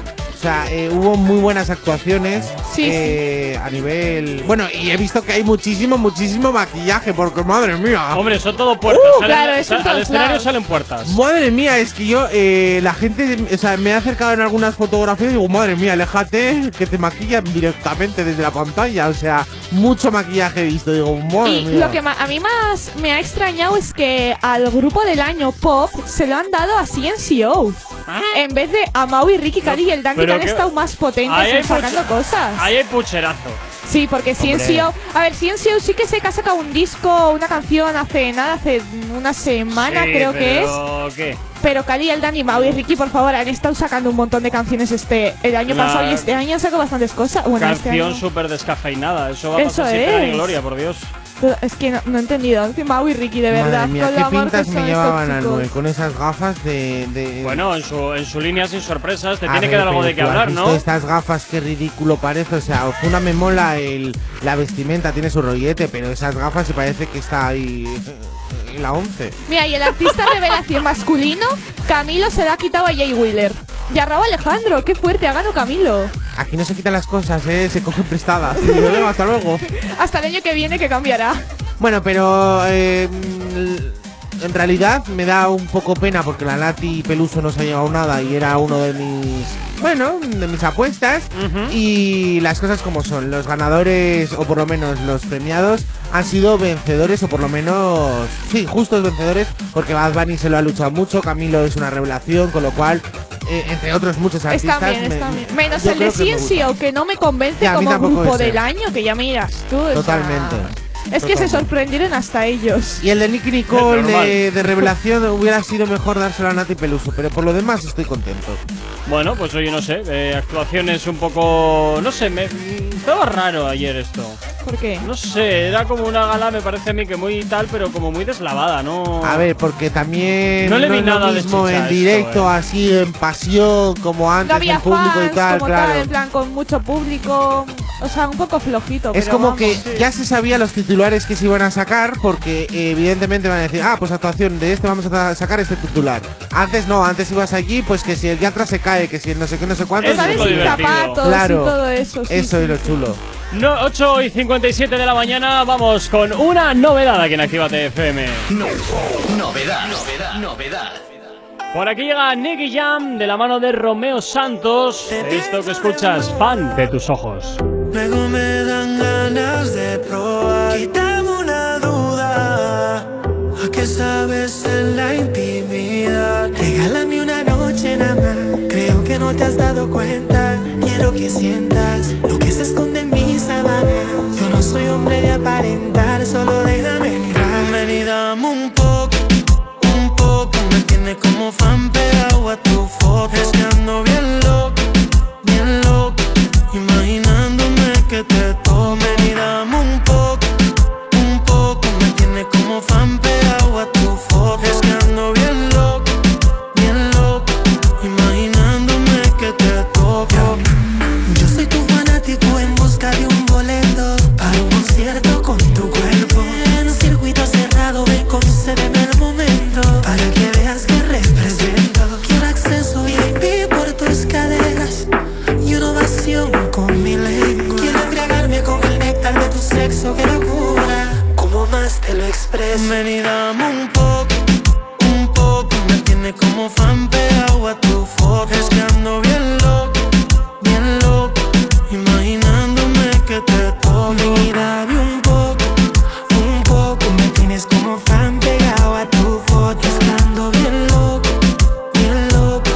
O sea, eh, hubo muy buenas actuaciones eh, a nivel. Bueno, y he visto que hay muchísimo, muchísimo maquillaje, porque madre mía. Hombre, son todo puertas. Uh, salen- claro, eso en al escenario lados. salen puertas. Madre mía, es que yo, eh, la gente, o sea, me ha acercado en algunas fotografías y digo, madre mía, aléjate, que te maquillan directamente desde la pantalla. O sea, mucho maquillaje he visto. Digo, madre Y mía. lo que a mí más me ha extrañado es que al grupo del año pop se lo han dado a CNCO. En vez de a Mau y Ricky Cari y el Dan que han estado más potentes sacando cosas. Ahí hay pucherazo. Sí, porque CNCO. A ver, CNCO sí que sé que ha sacado un disco, una canción hace nada, hace una semana Sí, creo que es. pero ¿qué? Pero Cali, el Dani, Mau y Ricky, por favor, han estado sacando un montón de canciones este el año La- pasado y este año han sacado bastantes cosas. Bueno, este Canción año- súper descafeinada. Eso va a pasar es. gloria, por Dios. Es que no, no he entendido. Es que Mau y Ricky, de Madre verdad, mía, con qué que pintas me llevaban chicos. Anuel con esas gafas de. de- Bueno, en su, en su línea sin sorpresas te A tiene que dar algo de qué hablar, visto ¿no? Estas gafas, qué ridículo parece. O sea, Ozuna me mola el, la vestimenta, tiene su rollete, pero esas gafas se parece que está ahí en la 11. Mira, y el artista revelación masculino, Camilo se lo ha quitado a Jay Wheeler. Y a Raúl Alejandro, qué fuerte, ha ganado Camilo. Aquí no se quitan las cosas, ¿eh? se cogen prestadas. Hasta luego. Hasta el año que viene que cambiará. Bueno, pero eh, en realidad me da un poco pena porque la Nati Peluso no se ha llevado nada y era uno de mis, bueno, de mis apuestas. Y las cosas como son, los ganadores o por lo menos los premiados han sido vencedores o por lo menos, sí, justos vencedores porque Bad Bunny se lo ha luchado mucho, Camilo es una revelación, con lo cual, eh, entre otros muchos artistas... Está bien, me- está bien. Menos el de creo que me que no me convence Ya, como grupo ese. del año, que ya miras tú. o sea, Totalmente. Es que se sorprendieron hasta ellos. Y el de Nicky Nicole de, de revelación hubiera sido mejor dárselo a Nati Peluso, pero por lo demás estoy contento. Bueno, pues oye, no sé, eh, actuaciones un poco... No sé, me, estaba raro ayer esto. ¿Por qué? No sé, era como una gala, me parece a mí que muy tal, pero como muy deslavada, ¿no? A ver, porque también No le vi lo nada de mismo chicha en esto, directo, eh. así en pasión, como antes No había en público fans y tal, como claro. tal, en plan con mucho público. O sea, un poco flojito. Es pero como vamos. que ya se sabía los titulares que se iban a sacar porque eh, evidentemente van a decir, ah, pues actuación de este vamos a sacar este titular. Antes no, antes ibas allí, pues que si el Yatra se cae, que si el no sé qué, no sé cuánto. Eso es lo sin divertido. zapatos Claro, y todo eso. sí, eso sí. es lo chulo. No, 8 y 57 de la mañana, vamos con una novedad aquí en Actívate FM. Novedad, novedad, novedad. Por aquí llega Nicky Jam de la mano de Romeo Santos. Esto que escuchas, fan de tus ojos. Luego me dan ganas de probar. Quítame una duda. ¿A qué sabes en la intimidad? Regálame una noche nada más. Creo que no te has dado cuenta. Quiero que sientas lo que se esconde en mis sábanas. Yo no soy hombre de aparentar, solo déjame entrar. Ven y dame un poco, un poco. Me tiene como fan pegado a tu foto. Es bien loco, ven y dame un poco, un poco. Me tiene como fan pegado a tu foto. Es bien loco, bien loco. Imaginándome que te toco. Ven y dame un poco, un poco. Me tienes como fan pegado a tu foto. Es bien loco, bien loco.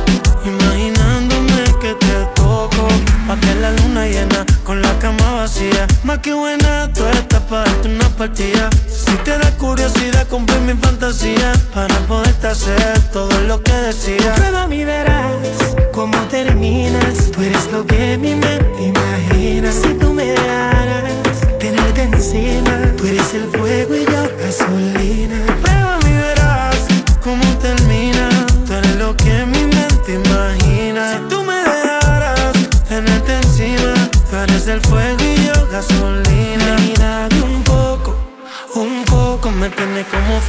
Imaginándome que te toco. Pa' que la luna llena con la cama vacía. Más que buena, tú una partida. Si te da curiosidad, compré mi fantasía. Para poderte hacer todo lo que decía. Prueba mi verás cómo terminas. Tú eres lo que mi mente imagina. Si tú me dejaras tenerte encima. Tú eres el fuego y yo gasolina. Prueba mi verás cómo termina. Tú eres lo que mi mente imagina. Si tú me dejaras tenerte encima, tú eres el fuego y yo gasolina. Tiene como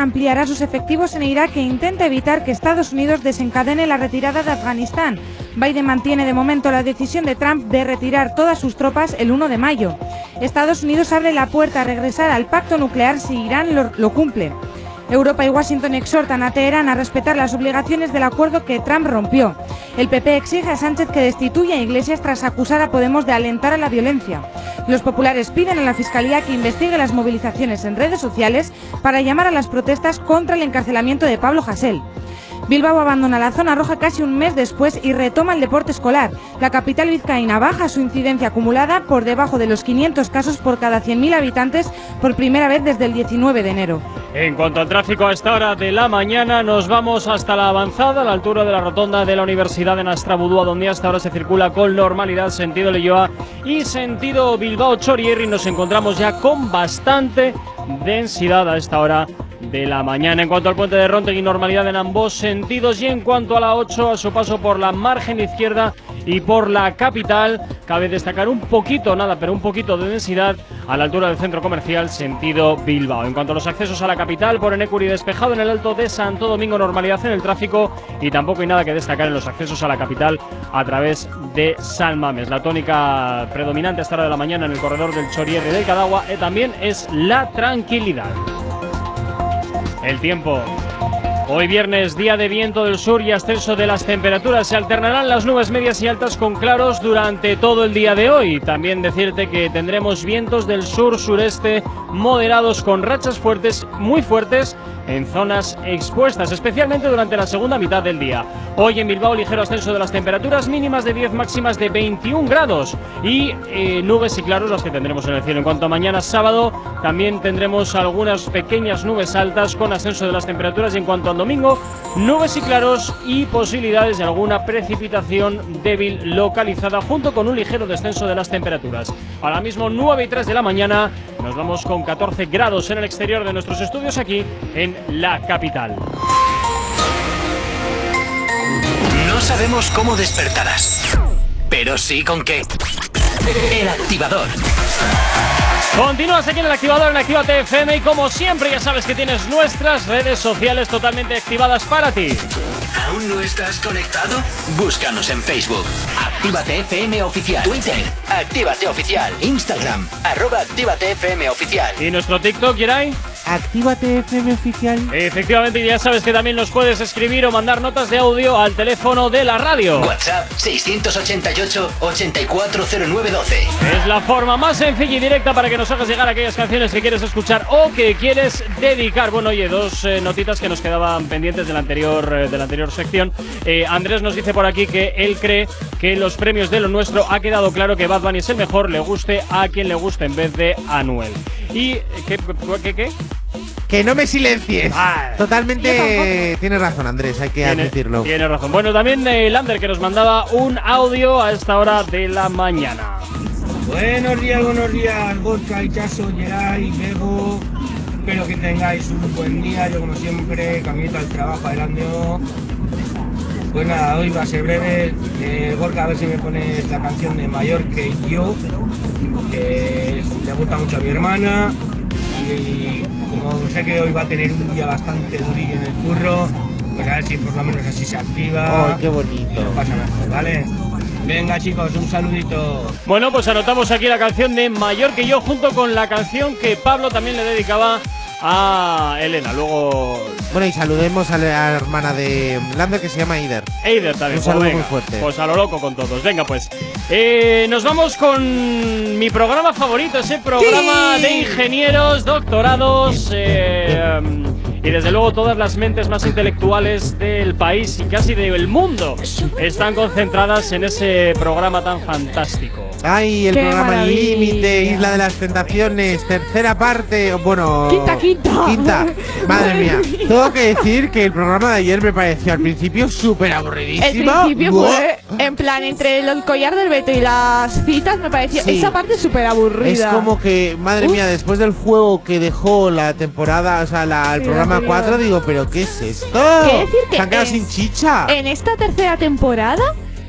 Ampliará sus efectivos en Irak e intenta evitar que Estados Unidos desencadene la retirada de Afganistán. Biden mantiene de momento la decisión de Trump de retirar todas sus tropas el 1 de mayo. Estados Unidos abre la puerta a regresar al pacto nuclear si Irán lo, lo cumple. Europa y Washington exhortan a Teherán a respetar las obligaciones del acuerdo que Trump rompió. El PP exige a Sánchez que destituya a Iglesias tras acusar a Podemos de alentar a la violencia. Los populares piden a la Fiscalía que investigue las movilizaciones en redes sociales para llamar a las protestas contra el encarcelamiento de Pablo Hasél. Bilbao abandona la zona roja casi un mes después y retoma el deporte escolar. La capital vizcaína baja su incidencia acumulada por debajo de los 500 casos por cada 100.000 habitantes por primera vez desde el 19 de enero. En cuanto al tráfico a esta hora de la mañana, nos vamos hasta la avanzada, a la altura de la rotonda de la Universidad de Nastrabudúa, donde hasta ahora se circula con normalidad sentido Leyoa y sentido Bilbao Chorierri. Nos encontramos ya con bastante densidad a esta hora de la mañana. En cuanto al puente de Rontegui, normalidad en ambos sentidos. Y en cuanto a la 8, a su paso por la margen izquierda y por la capital, cabe destacar un poquito, nada, pero un poquito de densidad a la altura del centro comercial sentido Bilbao. En cuanto a los accesos a la capital, por Enecuri despejado en el alto de Santo Domingo, normalidad en el tráfico y tampoco hay nada que destacar en los accesos a la capital a través de San Mames. La tónica predominante a esta hora de la mañana en el corredor del Chorierre del Cadagua eh, también es la tranquilidad. El tiempo. Hoy viernes, día de viento del sur y ascenso de las temperaturas. Se alternarán las nubes medias y altas con claros durante todo el día de hoy. También decirte que tendremos vientos del sur-sureste moderados con rachas fuertes, muy fuertes, en zonas expuestas, especialmente durante la segunda mitad del día. Hoy en Bilbao, ligero ascenso de las temperaturas mínimas de 10, máximas de 21 grados y eh, nubes y claros las que tendremos en el cielo. En cuanto a mañana sábado, también tendremos algunas pequeñas nubes altas con ascenso de las temperaturas y en cuanto domingo, nubes y claros y posibilidades de alguna precipitación débil localizada junto con un ligero descenso de las temperaturas. Ahora mismo 9 y 3 de la mañana, nos vamos con 14 grados en el exterior de nuestros estudios aquí en la capital. No sabemos cómo despertarás, pero sí con qué. El activador. Continúas aquí en el activador en Actívate FM y como siempre ya sabes que tienes nuestras redes sociales totalmente activadas para ti. ¿Aún no estás conectado? Búscanos en Facebook. Actívate FM Oficial. Twitter. Actívate Oficial. Instagram. Arroba Actívate FM Oficial. ¿Y nuestro TikTok, Yeray? Actívate FM oficial. Efectivamente, y ya sabes que también nos puedes escribir o mandar notas de audio al teléfono de la radio. WhatsApp 688-840912. Es la forma más sencilla y directa para que nos hagas llegar aquellas canciones que quieres escuchar o que quieres dedicar. Bueno, oye, dos eh, notitas que nos quedaban pendientes de la anterior, eh, de la anterior sección. Eh, Andrés nos dice por aquí que él cree que los premios de lo nuestro ha quedado claro que Bad Bunny es el mejor, le guste a quien le guste en vez de a Anuel. ¿Y qué? qué, qué? Que no me silencies. Totalmente. Tienes razón, Andrés, hay que admitirlo. Tiene razón. Bueno, también eh, Lander que nos mandaba un audio a esta hora de la mañana. Buenos días, buenos días, Gorka, Ichazo, Geray, Bego. Espero que tengáis un buen día. Yo, como siempre, caminito al trabajo, adelante. Pues nada, hoy va a ser breve. Eh, Gorka, a ver si me pones la canción de Mayor que yo, que le gusta mucho a mi hermana. Y como sé que hoy va a tener un día bastante durillo en el curro, pues a ver si por lo menos así se activa. Ay, qué bonito. pasa mejor, ¿vale? Venga, chicos, un saludito. Bueno, pues anotamos aquí la canción de Mayor que yo junto con la canción que Pablo también le dedicaba a Elena. Luego Bueno, y saludemos a la, hermana de Lander que se llama Eider. Eider también. Un saludo pues muy fuerte. Pues a lo loco con todos. Venga, pues. Eh, nos vamos con mi programa favorito, ese programa Sí. de ingenieros, doctorados eh, y desde luego todas las mentes más intelectuales del país y casi del mundo están concentradas en ese programa tan fantástico. Ay, el Qué programa. Límite, Isla de las Tentaciones, tercera parte, bueno... Quinta, quinta. Quinta. Madre mía. Tengo que decir que el programa de ayer me pareció al principio súper aburridísimo. El principio Buah. fue, en plan, entre el collar del Beto y las citas, me pareció Sí. esa parte súper aburrida. Es como que, madre Uf. mía, después del juego que dejó la temporada, o sea, la- el Sí, programa la 4, anterior. digo, ¿pero qué es esto? Decir que Se han quedado en- sin chicha. En esta tercera temporada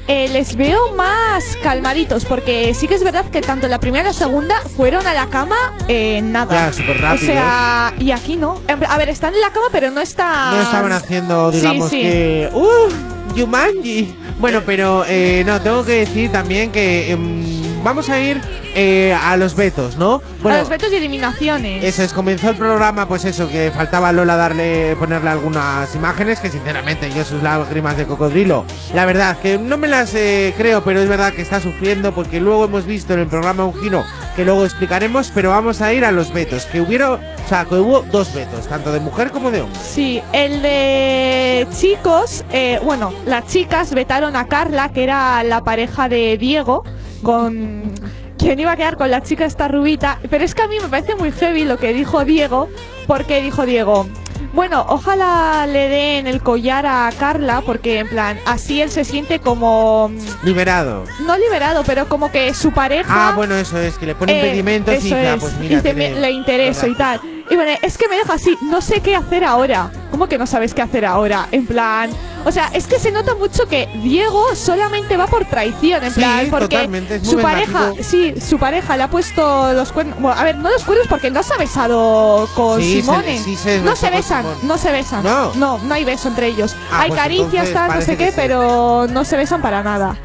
eh, les veo más calmaditos, porque sí que es verdad que tanto la primera y la segunda fueron a la cama en nada. Ya, súper O rápido. sea, y aquí no. A ver, están en la cama, pero no están. No estaban haciendo, digamos sí. que. ¡Uh! Yumanji. Bueno, pero eh, no, tengo que decir también que em, vamos a ir eh, a los vetos, ¿no? a los vetos y eliminaciones. Eso es, comenzó el programa, pues eso, que faltaba a Lola darle, ponerle algunas imágenes que sinceramente yo sus lágrimas de cocodrilo, la verdad que no me las eh, creo, pero es verdad que está sufriendo porque luego hemos visto en el programa un giro que luego explicaremos, pero vamos a ir a los vetos, que hubieron, o sea, que hubo dos vetos, tanto de mujer como de hombre. Sí, el de chicos, eh, bueno, las chicas vetaron a Carla, que era la pareja de Diego, con quien iba a quedar con la chica esta rubita. Pero es que a mí me parece muy heavy lo que dijo Diego, porque dijo Diego, bueno, ojalá le den el collar a Carla, porque en plan, así él se siente como, Liberado. no liberado, pero como que su pareja... Ah, bueno, eso es, que le pone Eh, impedimentos y es. pues mira, "Me- le intereso y tal. Y bueno, es que me deja así, no sé qué hacer ahora. ¿Cómo que no sabes qué hacer ahora? En plan, o sea, es que se nota mucho que Diego solamente va por traición, en Sí, plan, porque su pareja, sí, su pareja le ha puesto los cuernos, bueno, a ver, no los cuernos porque no se ha besado con Sí, se- Simone. sí se no se besan, no se besan. No. no, no hay beso entre ellos. Ah, hay pues caricias, tal, no sé qué, pero no se besan para nada.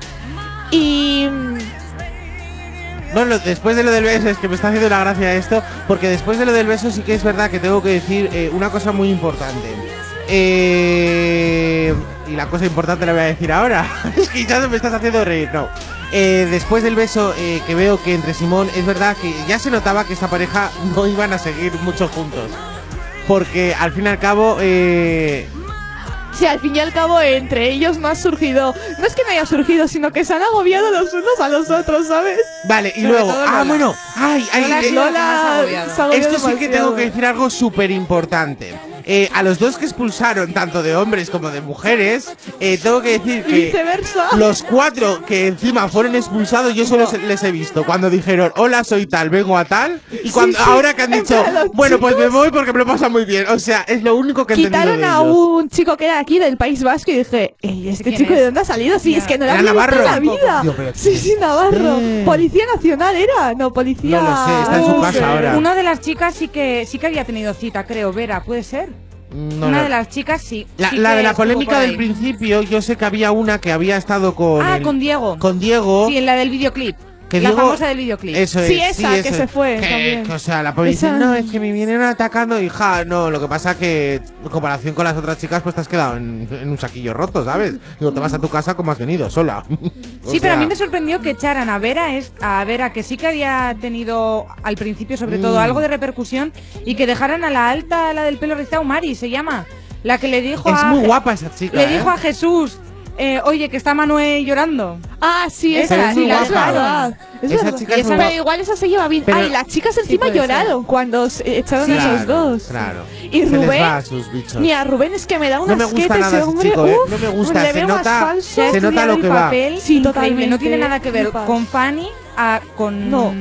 Y No, después de lo del beso, es que me está haciendo la gracia esto, porque después de lo del beso sí que es verdad que tengo que decir eh, una cosa muy importante. Eh, y la cosa importante la voy a decir ahora. es que ya me estás haciendo reír, no. Eh, después del beso eh, que veo que entre Simón, es verdad que ya se notaba que esta pareja no iban a seguir mucho juntos. Porque al fin y al cabo, eh, Sí, al fin y al cabo entre ellos no ha surgido, no es que no haya surgido, sino que se han agobiado los unos a los otros, ¿sabes? Vale, y Sobre luego, ah, bueno, ay, ay, Lola, eh, Lola se ha agobiado Esto sí que tengo que decir algo súper importante. Eh, a los dos que expulsaron, tanto de hombres como de mujeres, eh, tengo que decir que viceversa. los cuatro que encima fueron expulsados, yo solo se- les he visto cuando dijeron, hola, soy tal, vengo a tal, y cuando sí, ahora que han en dicho, plan, los bueno, pues me chicos- voy porque me lo pasa muy bien. O sea, es lo único que he entendido Quitaron de a ellos. un chico que era aquí del País Vasco y dije, Ey, ¿este quién chico es? de dónde ha salido? Sí, es que no lo Era había visto en la Navarro. vida. Tío, pero Sí, sí, Navarro. Eh. Policía Nacional era, no, policía. No lo sé, está en su casa ahora. Una de las chicas sí que sí que había tenido cita, creo, Vera, ¿puede ser? No, Una no. de las chicas sí. La, sí la que de la polémica del principio, yo sé que había una que había estado con. Ah, el- con Diego. Con Diego. Sí, en la del videoclip. Que la Diego- famosa del videoclip. Eso Sí, es, esa, que eso se fue Que- que, o sea, la policía Esa- no, es que me vienen atacando, hija. No, lo que pasa que en comparación con las otras chicas, pues te has quedado en, en un saquillo roto, ¿sabes? Digo, te vas a tu casa como has venido, sola. Sí, pero a sea, mí me sorprendió que echaran a Vera, es, a Vera, que sí que había tenido al principio, sobre todo, Mm. algo de repercusión, y que dejaran a la alta, la del pelo rizado, Mari, se llama. La que le dijo Es a. muy guapa esa chica. Le ¿eh? dijo a Jesús, eh, oye, que está Manuel llorando. Ah, sí, Esa, esa, sí, la verdad. Es Esa verdad. chica es esa- muy pero guapa. igual esa se lleva bien. Pero- Ay, las chicas encima ser. lloraron cuando se echaron a Claro, esos dos. Claro. Y Se les Rubén, va a sus bichos. Ni a Rubén es que me da No unas me gusta quetes nada ese hombre. chico, ¿eh? uf, No me gusta, le se veo más nota- falso. Se nota lo que va. papel Sí, increíble, totalmente. No tiene nada que ver con Fanny, a, con. No.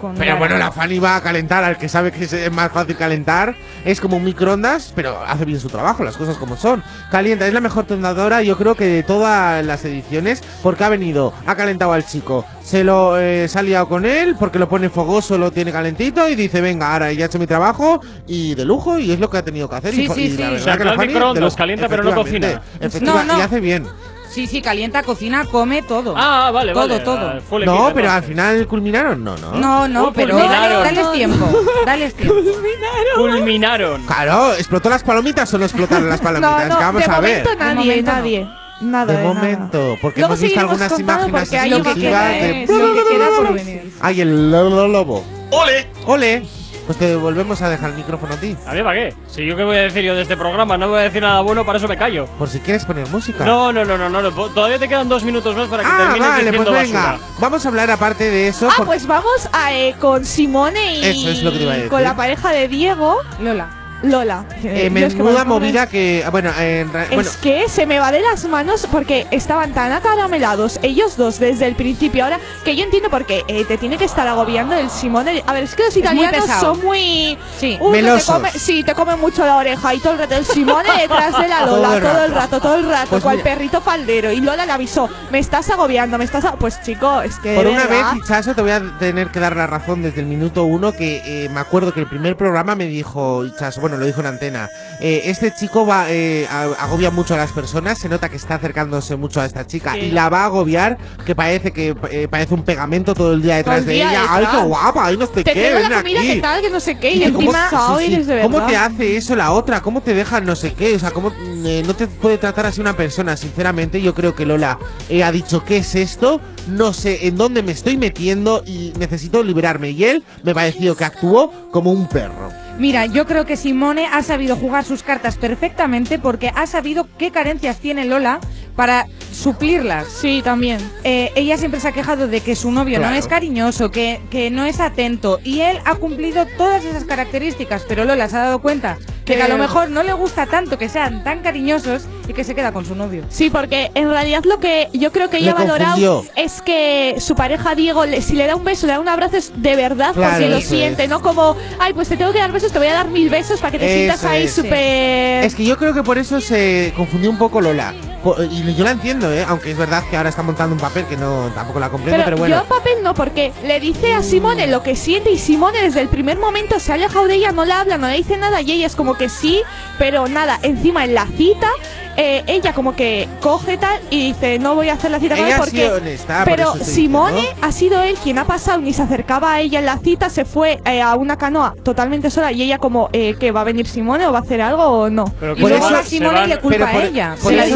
Con Pero bueno, la Fanny va a calentar al que sabe que es más fácil calentar. Es como un microondas, pero hace bien su trabajo, las cosas como son. Calienta, es la mejor tendadora, yo creo que de todas las ediciones, porque ha venido, ha calentado al chico, se lo eh, se ha liado con él, porque lo pone fogoso, lo tiene calentito y dice, venga, ahora ya he hecho mi trabajo y de lujo, y es lo que ha tenido que hacer. Sí, y, sí, y sí. la O sea, que la de microondas lujo, calienta, pero no cocina. efectiva- No, no. Y hace bien. Sí, sí, calienta, cocina, come todo. Ah, vale, todo, vale. Todo, ah, full No, pero al final culminaron, no, no. No, no, pero fulminaron. dales tiempo. Dales tiempo. Culminaron. Claro, ¿explotó las palomitas o no explotaron las palomitas? no, vamos de a ver. momento nadie, momento no. nadie. Nada De de nada. momento, porque Luego hemos visto algunas imágenes que exclusivas queda de... que queda por venir. ¡Ay, el lobo! lobo. ¡Ole! ¡Ole! Pues te volvemos a dejar el micrófono a ti. ¿A mí para qué? Si yo qué voy a decir yo de este programa, no voy a decir nada bueno, para eso me callo. Por si quieres poner música. No, no, no, no, no, no, todavía te quedan dos minutos más para que Ah, termines vale, diciendo pues venga. basura. Vamos a hablar aparte de eso. Ah, por- pues vamos a, eh, con Simone y Eso es lo que te iba a decir. con la pareja de Diego, Lola. Lola. eh, que menuda movida que... ah, Bueno, en ra- bueno, Es que se me va de las manos porque estaban tan acaramelados ellos dos desde el principio. Ahora que yo entiendo por qué eh, te tiene que estar agobiando el Simone. A ver, es que los muy italianos pesado. son muy. Sí. Uy, te come- sí, te comen mucho la oreja y todo el rato. El Simone detrás de la Todo Lola, el todo el rato. todo el rato, Pues cual mira. perrito faldero. Y Lola le avisó: Me estás agobiando, me estás. a-". Pues chico, es que. por una verdad, vez, Hichazo, te voy a tener que dar la razón desde el minuto uno que eh, me acuerdo que el primer programa me dijo Hichazo, bueno, lo dijo en antena, eh, este chico va eh, agobia mucho a las personas, se nota que está acercándose mucho a esta chica Sí. y la va a agobiar, que parece que eh, parece un pegamento todo el día detrás de ella. ¡Ay, detrás. qué guapa! ¡Ay, no sé Te qué! tengo ven la comida aquí". que tal, que no sé qué. Y ¿Y cómo- encima, sí, "Ay, sí. de ¿Cómo verdad". te hace eso la otra? ¿Cómo te deja no sé qué? O sea, ¿cómo eh, no te puede tratar así una persona? Sinceramente, yo creo que Lola ha dicho, ¿qué es esto? No sé en dónde me estoy metiendo y necesito liberarme. Y él me ha parecido que actuó como un perro. Mira, yo creo que Simone ha sabido jugar sus cartas perfectamente porque ha sabido qué carencias tiene Lola para suplirlas. Sí, también. Eh, ella siempre se ha quejado de que su novio Claro. no es cariñoso, que, que no es atento y él ha cumplido todas esas características, pero Lola se ha dado cuenta que a lo mejor no le gusta tanto que sean tan cariñosos y que se queda con su novio. Sí, porque en realidad lo que yo creo que ella ha valorado es que su pareja Diego, le- si le da un beso, le da un abrazo, es de verdad Claro, porque lo siente, es. no como, ay, pues te tengo que dar besos, te voy a dar mil besos para que te sientas ahí es. súper. Es que yo creo que por eso se confundió un poco Lola. Y yo la entiendo, ¿eh? Aunque es verdad que ahora está montando un papel que no tampoco la comprendo, Pero, pero, bueno. yo papel no, porque le dice a Simone lo que siente y Simone desde el primer momento se ha alejado de ella, no le habla, no le dice nada y ella es como que sí, pero nada, encima en la cita, eh, ella como que coge tal y dice no voy a hacer la cita con él porque... honesta, pero Simone ha sido él quien ha pasado, ni se acercaba a ella en la cita, se fue eh, a una canoa totalmente sola y ella como eh, que va a venir Simone o va a hacer algo o no. Pero Y Por eso- a Simone le culpa pero por- a ella. por la eso-.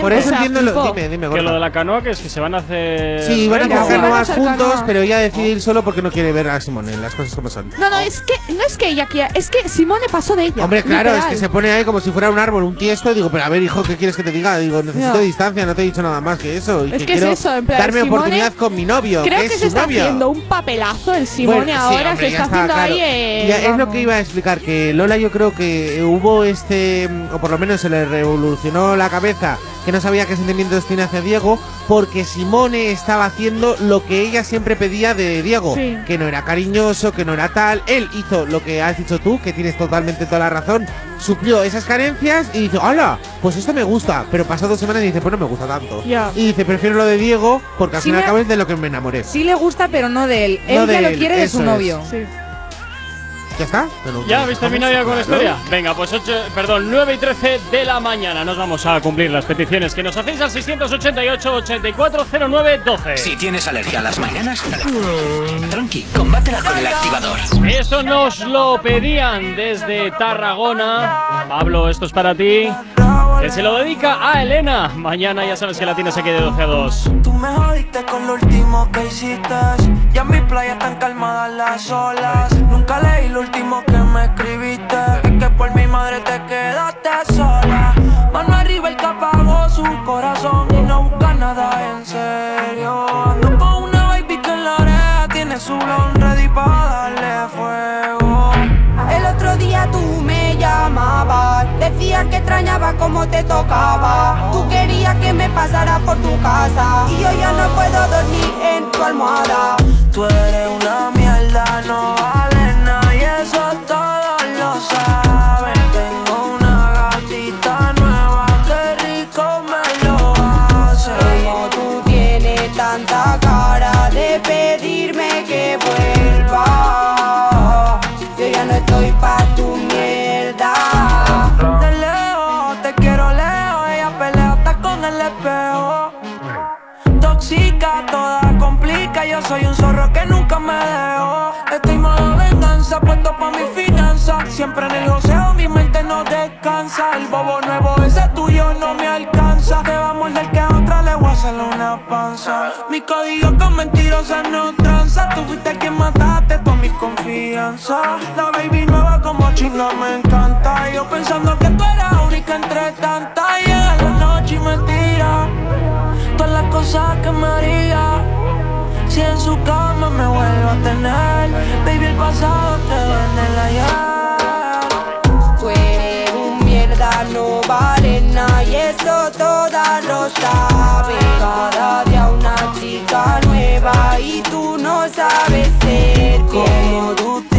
Por eso O sea, entiendo lo. Dime, dime, Que lo de la canoa, que es que se van a hacer. Sí, van a hacer canoas juntos, canoa. pero ella decide ir solo porque no quiere ver a Simone, las cosas como son. No, no, es que no es que ella quiera, es que Simone pasó de ella. Hombre, claro, literal. es que se pone ahí como si fuera un árbol, un tiesto. Digo, pero a ver, hijo, ¿qué quieres que te diga? Digo, necesito distancia, no te he dicho nada más que eso. Y Es que, que es eso, en plan, darme Simone- oportunidad con mi novio. Creo que, que, es se está novio. haciendo un papelazo el Simone Bueno, sí, ahora, hombre, se está está, haciendo claro. ahí. eh, Ya es lo que iba a explicar, que Lola yo creo que hubo este, o por lo menos se le revolucionó la cabeza, que no sabía qué sentimientos tiene hacia Diego, porque Simone estaba haciendo lo que ella siempre pedía de Diego, Sí. que no era cariñoso, que no era tal. Él hizo lo que has dicho tú, que tienes totalmente toda la razón, suplió esas carencias y dice, ¡hala! Pues esto me gusta, pero pasó dos semanas y dice, pues no me gusta tanto. Ya. Y dice, prefiero lo de Diego, porque al Sí fin y al me- cabo es de lo que me enamoré. Sí le gusta, pero no de él. No Él de ya lo él, quiere de eso su es. novio. Sí. Ya está. Pero ¿Ya lo habéis terminado ya con la historia? Venga, pues 8, perdón, 9 y 13 de la mañana. Nos vamos a cumplir las peticiones que nos hacéis al 688-8409-12. Si tienes alergia a las mañanas, tranqui, combátela con el activador. Esto nos lo pedían desde Tarragona. Pablo, esto es para ti. Que se lo dedica a Elena. Mañana ya sabes que la tienes aquí de 12 a 2. Tú me jodiste con lo último que hiciste. Ya en mi playa están calmadas las olas. Nunca leí lo último que me escribiste. Es que por mi madre te quedaste extrañaba como te tocaba. Tú querías que me pasara por tu casa y yo ya no puedo dormir en tu almohada. Tú eres una mierda, no descansa. El bobo nuevo, ese tuyo no me alcanza. Te va a morder que a otra le voy a hacer una panza. Mi código con mentirosas no tranza. Tú fuiste quien mataste toda mi confianza. La baby nueva como chinga me encanta. Yo pensando que tú eras única entre tantas. Llega la noche y me tira todas las cosas que me haría. Si en su cama me vuelvo a tener, baby, el pasado quedó en el ayer. Y eso todas lo saben. Cada día una chica nueva y tú no sabes ser Como tú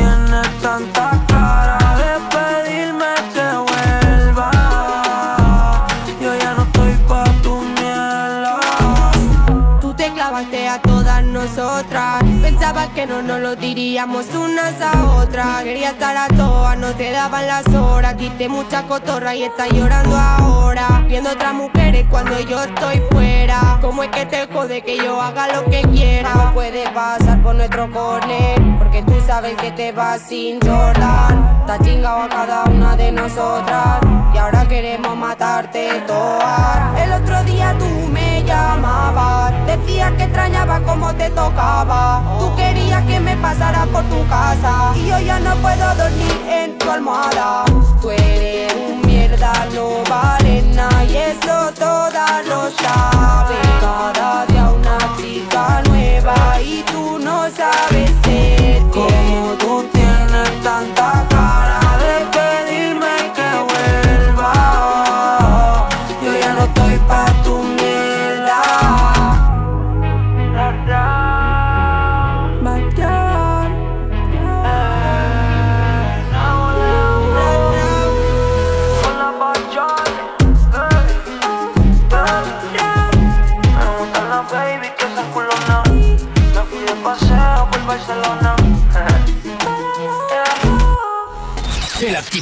que no nos lo diríamos unas a otras. Quería estar a todas, no te daban las horas. Diste mucha cotorra y estás llorando ahora. Viendo otras mujeres cuando yo estoy fuera. ¿Cómo es que te jode que yo haga lo que quiera? No puede pasar por nuestro corner. Porque tú sabes que te vas sin Jordan. Está chingado a cada una de nosotras. Y ahora queremos matarte todas. El otro día tú me llamabas. Decías que extrañaba como te tocaba. Tú querías que me pasara por tu casa. Y yo ya no puedo dormir en tu almohada. Tú eres un mierda, no vale nada. Y eso todas lo saben. Cada día una chica nueva. Y tú no sabes ser Como tú tienes tanta cara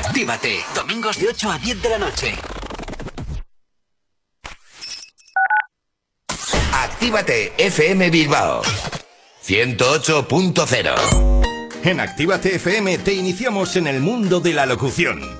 Retroactívate. Domingos de 8 a 10 de la noche. Actívate FM Bilbao 108.0 En Actívate FM te iniciamos en el mundo de la locución.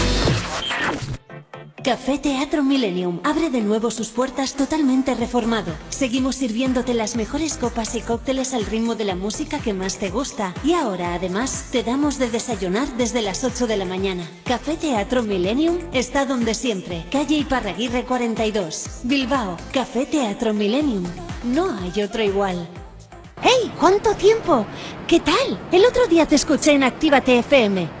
Café Teatro Millennium abre de nuevo sus puertas totalmente reformado. Seguimos sirviéndote las mejores copas y cócteles al ritmo de la música que más te gusta. Y ahora, además, te damos de desayunar desde las 8 de la mañana. Café Teatro Millennium está donde siempre. Calle Iparraguirre 42. Bilbao. Café Teatro Millennium. No hay otro igual. ¡Hey! ¿Cuánto tiempo? ¿Qué tal? El otro día te escuché en Actívate FM.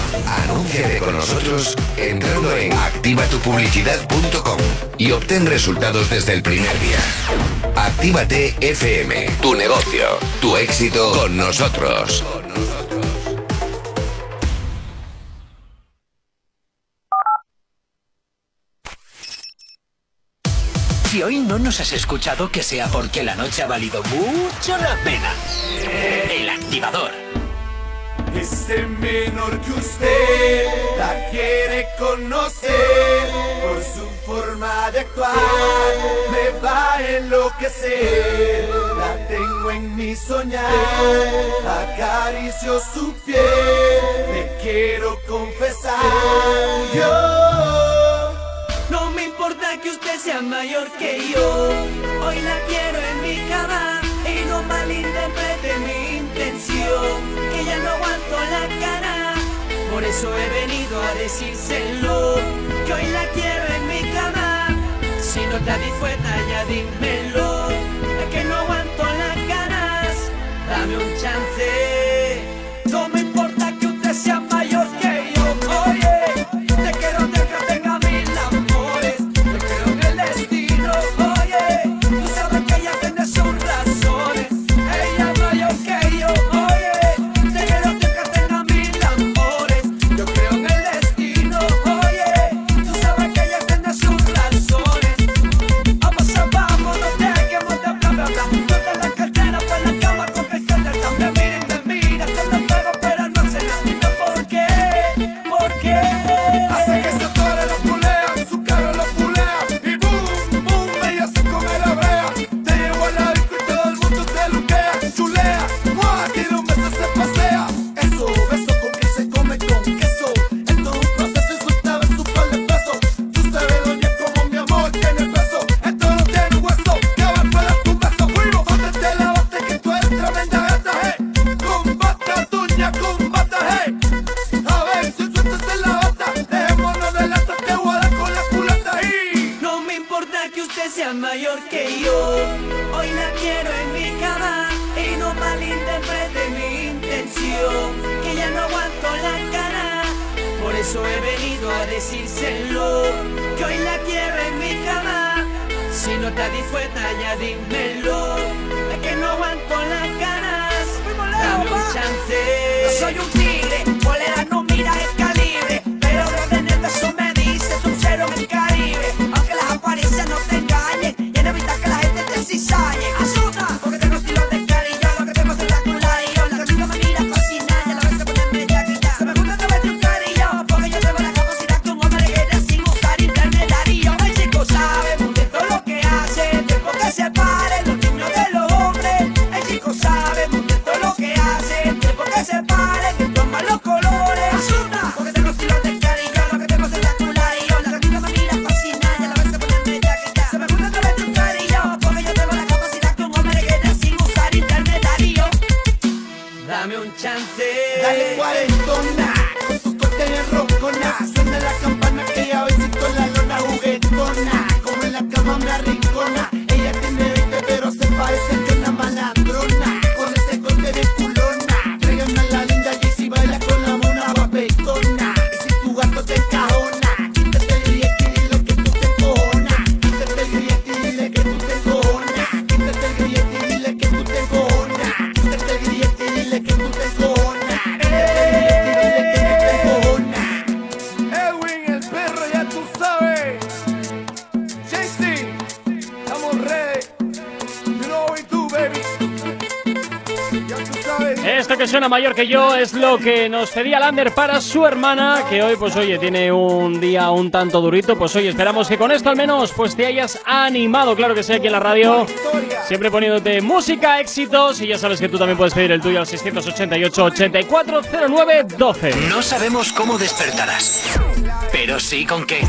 Anúnciate con nosotros entrando en activatupublicidad.com y obtén resultados desde el primer día. Actívate FM, tu negocio, tu éxito con nosotros. Si hoy no nos has escuchado, que sea porque la noche ha valido mucho la pena. El activador. Ese menor que usted la quiere conocer por su forma de actuar, me va a enloquecer. La tengo en mi soñar, acaricio su piel, le quiero confesar. Yo No me importa que usted sea mayor que yo. Hoy la quiero en mi cama y no malinterprete mi intención. Ya no aguanto la cara. Por eso he venido a decírselo. Que hoy la quiero en mi cama. Si no te dispuesta, ya dímelo. Es que no aguanto las ganas. Dame un chance. Yo es lo que nos cedía Lander para su hermana, que hoy, pues oye, tiene un día un tanto durito. Pues oye, esperamos que con esto al menos pues te hayas animado, claro que sí, aquí en la radio. Siempre poniéndote música, éxitos. Y ya sabes que tú también puedes pedir el tuyo al 688-8409-12. No sabemos cómo despertarás, pero sí con qué.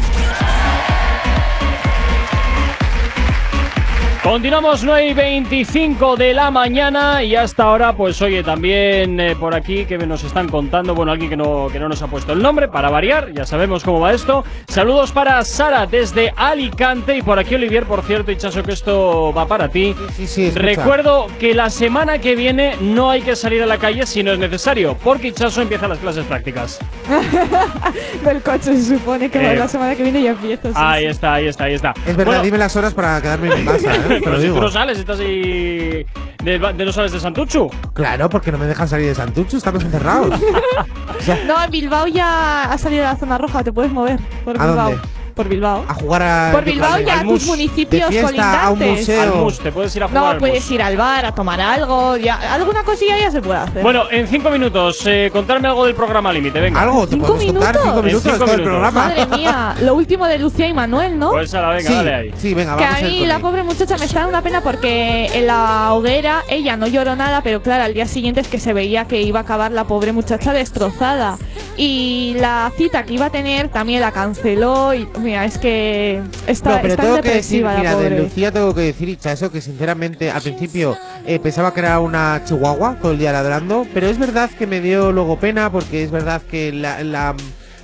Continuamos 9 y 25 de la mañana y hasta ahora, pues oye, también eh, por aquí que nos están contando, bueno, alguien que no, que no nos ha puesto el nombre, para variar, ya sabemos cómo va esto. Saludos para Sara desde Alicante y por aquí Olivier, por cierto, y Chaso, que esto va para ti. Sí, sí. Recuerdo que la semana que viene no hay que salir a la calle si no es necesario, porque Ichazo empieza las clases prácticas. Del coche se supone que Eh. la semana que viene ya empieza. sí, Ahí sí. está, ahí está, ahí está. Es verdad, Bueno, dime las horas para quedarme en mi casa, ¿eh? Pero si tú no sales, estás ahí. De, de no sales de Santuchu. Claro, porque no me dejan salir de Santucho, estamos encerrados. No, en Bilbao ya ha salido de la zona roja, te puedes mover por ¿A Bilbao. dónde? Por Bilbao. A jugar a. Por Bilbao y a tus mus. municipios De fiesta, a un colindantes. museo. Al mus, te puedes ir a jugar No, al puedes mus. ir al bar a tomar algo, ya, alguna cosilla ya se puede hacer. Bueno, en cinco minutos, eh, contarme algo del programa límite, venga. Algo, te ¿Cinco contar minutos? cinco En minutos cinco todo el minutos. programa. Madre mía, lo último de Lucía y Manuel, ¿no? Pues ahora, venga, sí, dale ahí. sí, venga, que vamos a a mí la pobre muchacha me está dando una pena porque en la hoguera ella no lloró nada, pero claro, al día siguiente es que se veía que iba a acabar la pobre muchacha destrozada. Y la cita que iba a tener también la canceló y mira, es que está, No, pero está tengo que decir, mira, de. Lucía tengo que decir, Ichaso, que sinceramente al principio eh, pensaba que era una chihuahua todo el día ladrando, pero es verdad que me dio luego pena porque es verdad que la, la,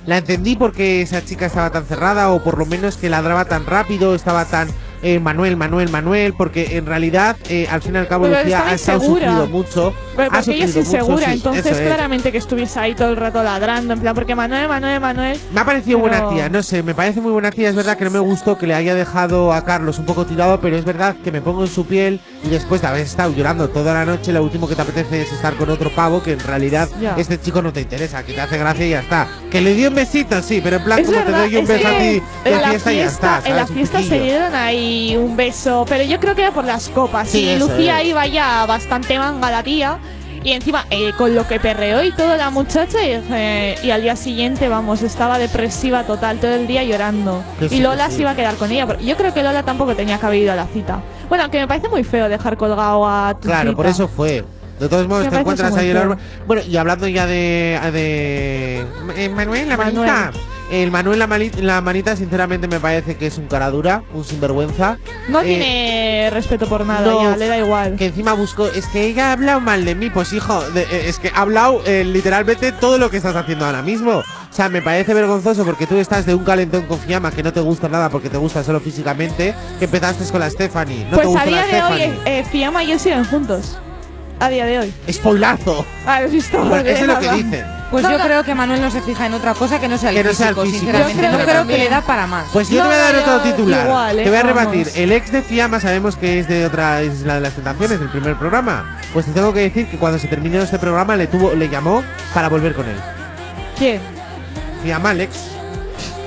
la entendí porque esa chica estaba tan cerrada o por lo menos que ladraba tan rápido, estaba tan eh, Manuel, Manuel, Manuel, porque en realidad eh, al fin y al cabo Pero Lucía ha estado sufrido mucho. Pero ha porque ella es insegura, entonces es. claramente que estuviese ahí todo el rato ladrando, en plan, porque Manuel, Manuel, Manuel. Me ha parecido Pero- buena tía, no sé, me parece muy buena tía. Es verdad que no me gustó que le haya dejado a Carlos un poco tirado, pero es verdad que me pongo en su piel y después de haber estado llorando toda la noche, lo último que te apetece es estar con otro pavo que en realidad Ya. este chico no te interesa, que te hace gracia y ya está. Que le dio un besito, sí, pero en plan Es como te verdad, doy un es beso a ti de en la fiesta y ya está. en la ¿sabes? Fiesta se dieron ahí un beso, pero yo creo que era por las copas. Sí, y Lucía es. iba ya bastante manga la tía. Y encima, eh, con lo que perreó y todo la muchacha, y, eh, y al día siguiente, vamos, estaba depresiva total, todo el día llorando. Que y Lola sí. se iba a quedar con ella, pero yo creo que Lola tampoco tenía que haber ido a la cita. Bueno, aunque me parece muy feo dejar colgado a tu Claro, cita. por eso fue. De todos modos, Me te encuentras ahí el árbol. Bueno, y hablando ya de. de eh, Manuel, la Manuel. manita. El Manuel, la, manita, sinceramente me parece que es un cara dura, un sinvergüenza. No Eh, tiene respeto por nada, no, ya, le da igual. Que encima busco. Es que ella ha hablado mal de mí, pues hijo. de- eh, es que ha hablado eh, literalmente todo lo que estás haciendo ahora mismo. O sea, me parece vergonzoso porque tú estás de un calentón con Fiamma que no te gusta nada porque te gusta solo físicamente. Que empezaste con la Stephanie. No te pues a gusta día la de hoy, Stephanie. eh, Fiamma y él siguen juntos. A día de hoy. Spoilazo. Ah, ¿has visto? Bueno, eso es lo que dicen. Pues No, yo no. creo que Manuel no se fija en otra cosa que no sea el Que no físico, sea el físico. sinceramente. Yo creo no que creo que también. le da para más. Pues yo No, te voy a dar otro titular. igual, eh, te voy a vamos. rebatir. El ex de Fiamma sabemos que es de otra isla de las tentaciones, del primer programa. Pues te tengo que decir que cuando se terminó este programa le tuvo, le llamó para volver con él. ¿Quién? Fiamma, el ex.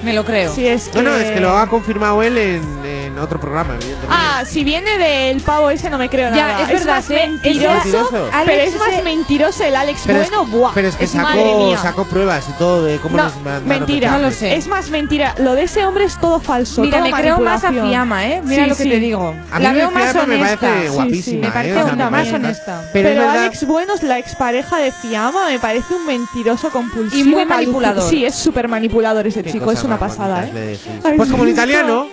Me lo creo. Sí, es que... No, no, es que lo ha confirmado él en, en otro programa, evidentemente. Ah, si viene del pavo ese no me creo Ya, nada. es verdad, más ¿eh? mentiroso, Es pero es más ese- mentiroso el Alex pero, bueno, es, buah. pero es que es sacó, sacó pruebas y todo de cómo No, les mandaron mentira. No lo sé. Es más mentira. Lo de ese hombre es todo falso. Mira, todo me creo más a. Fiamma, ¿eh? Mira Sí, lo que sí. te digo. A mí la me veo más Fiamma me honesta. parece guapísima. sí, me eh, parece más honesta. Pero, es Alex Buenos, la expareja de Fiamma, me parece un mentiroso compulsivo. Y muy manipulador. Sí, es súper manipulador ese chico, es una pasada, ¿eh? Pues como el italiano.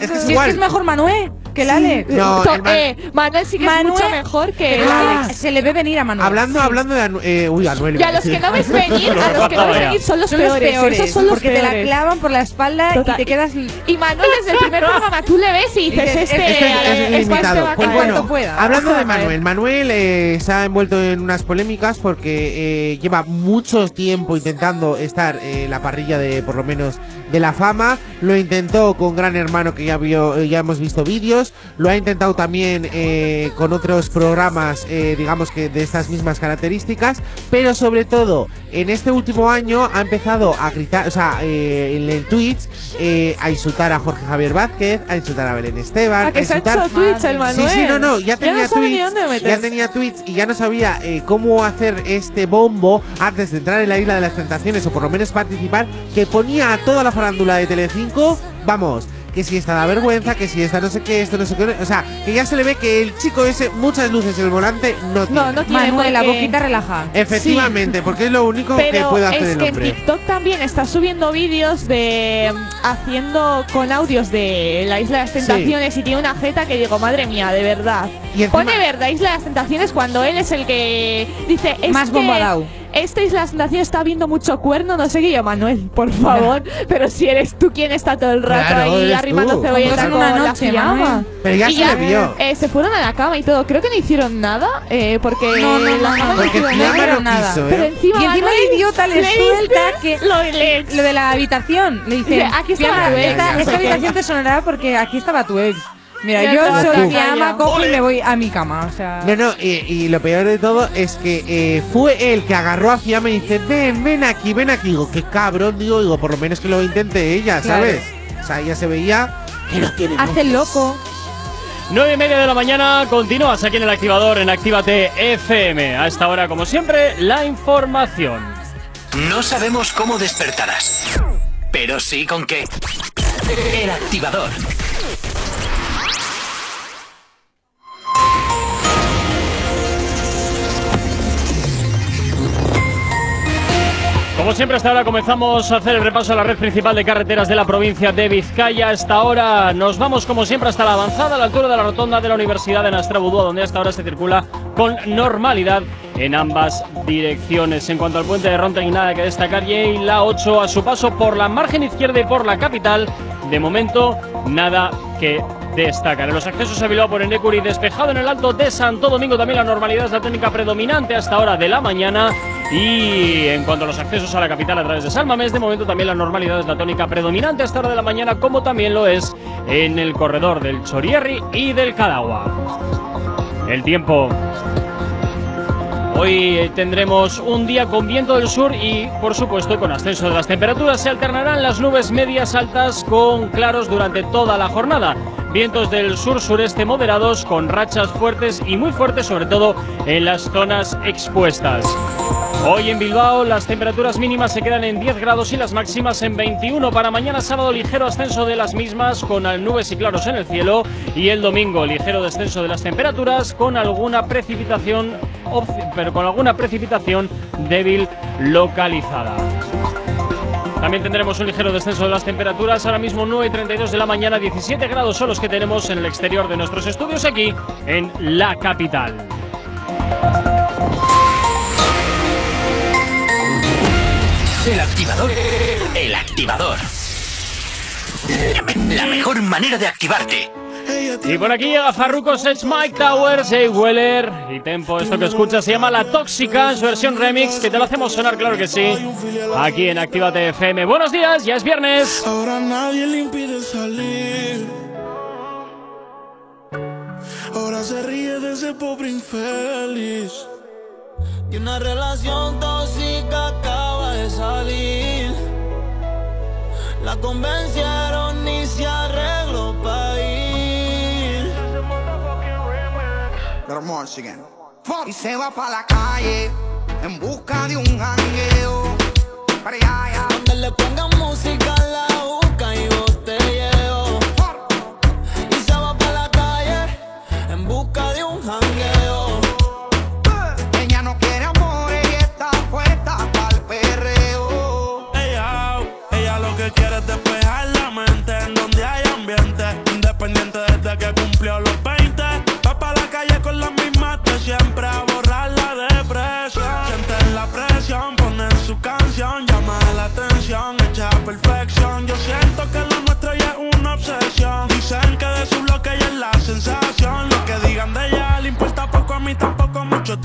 Es que es es igual. que es mejor Manuel que el Alex. No, To- el Man- eh, Manuel sí que es mucho mejor que Alex. se le ve venir a Manuel. Hablando, hablando de Anu- eh, uy, Anuel. Y a los que no ves venir, a los que no ves venir son los Son los peores. peores, Esos son los porque te la peores. clavan por la espalda Total. y te quedas Y Manuel desde el primer programa tú le ves y dices, Dices, este, este- Este es, eh, es este va ilimitado. a Pues caer. bueno, cuanto pueda. hablando de. Manuel, Manuel eh, se ha envuelto en unas polémicas porque eh, lleva mucho tiempo intentando estar en la parrilla de, por lo menos, de la fama. Lo intentó con Gran Hermano, que ya vio, eh, ya hemos visto vídeos. Lo ha intentado también eh, con otros programas, eh, digamos que de estas mismas características, pero sobre todo en este último año ha empezado a gritar, o sea, eh, en el Twitch, a insultar a Jorge Javier Vázquez, a insultar a Belén Esteban, ¿A que a se ha insultar... hecho Twitch el Manuel? Sí, sí, no, no, ya tenía no sabe ni tweets, ya tenía tweets y ya no sabía cómo hacer este bombo antes de entrar en la isla de las tentaciones o por lo menos participar, que ponía a toda la farándula de Telecinco, vamos, que si esta da vergüenza, que si esta no sé qué, esto no sé qué, o sea, que ya se le ve que el chico ese muchas luces en el volante no tiene. No, no tiene Manuel, la boquita relaja. Efectivamente, porque es lo único que puede hacer es el que en hombre. TikTok también está subiendo vídeos de mm, haciendo con audios de la Isla de las Tentaciones y tiene una jeta que digo, madre mía, de verdad. Y encima- Pone verdad Isla de las Tentaciones cuando él es el que dice es Más que. Esta Isla está viendo mucho cuerno, no sé qué yo, Manuel, por favor. Pero si eres tú quien está todo el rato Claro, ahí arrimando cebolleta en con una la noche. Manuel. Pero ya Y se le vio. eh, se fueron a la cama y todo. Creo que no hicieron nada eh, porque No, no, la no, cama no, Porque hicieron nada. quiso, Pero ¿eh? encima, Y encima Manuel, el idiota le, le suelta que lo, le- lo de la habitación. Le dice, aquí estaba "Fiamma, tu ex, esta, no esta sé qué". habitación te sonará porque aquí estaba tu ex. Mira, yo estaba soy Fiamma, ex. cojo y me voy a mi cama. O sea, No, no, y, y lo peor de todo es que eh, fue él que agarró a Fiamma y dice, ven, ven aquí, ven aquí. Digo, qué cabrón, digo, digo, por lo menos que lo intente ella, Claro. ¿sabes? O sea, ella se veía que no tiene hace el loco. 9 y media de la mañana, continúas aquí en el activador en Actívate FM. A esta hora, como siempre, la información. No sabemos cómo despertarás, pero sí con qué. El activador. Como siempre, hasta ahora comenzamos a hacer el repaso a la red principal de carreteras de la provincia de Vizcaya. Hasta ahora nos vamos, como siempre, hasta la avanzada, a la altura de la rotonda de la Universidad de Nastrabudúa, donde hasta ahora se circula con normalidad en ambas direcciones. En cuanto al puente de Ronda, y nada que destacar. Y la 8 a su paso por la margen izquierda y por la capital. De momento, nada que destacar. En los accesos a Bilbao por Enecuri, despejado en el alto de Santo Domingo. También la normalidad es la técnica predominante hasta hora de la mañana. Y en cuanto a los accesos a la capital a través de Salmamés, de momento también la normalidad es la tónica predominante hasta hora de la mañana, como también lo es en el corredor del Chorierri y del Cadagua. El tiempo. Hoy tendremos un día con viento del sur y, por supuesto, con ascenso de las temperaturas. Se alternarán las nubes medias altas con claros durante toda la jornada. Vientos del sur-sureste moderados con rachas fuertes y muy fuertes, sobre todo en las zonas expuestas. Hoy en Bilbao las temperaturas mínimas se quedan en 10 grados y las máximas en 21. Para mañana sábado ligero ascenso de las mismas con nubes y claros en el cielo. Y el domingo ligero descenso de las temperaturas con alguna precipitación, pero con alguna precipitación débil localizada. También tendremos un ligero descenso de las temperaturas. Ahora mismo 9 y 32 de la mañana, 17 grados son los que tenemos en el exterior de nuestros estudios aquí en la capital. El activador. El activador. La mejor manera de activarte. Y por aquí llega Farruko Sech, Mike Towers, Jay Weller y Tempo. Esto que escuchas se llama La Tóxica en su versión remix, que te lo hacemos sonar, claro que sí, aquí en Actívate FM. Buenos días, ya es viernes. Ahora nadie le impide salir. Ahora se ríe de ese pobre infeliz. Que una relación tóxica acaba de salir. La convencieron Morse again. Y se va pa' la calle en busca de un jangueo. Para allá. Donde le pongan música la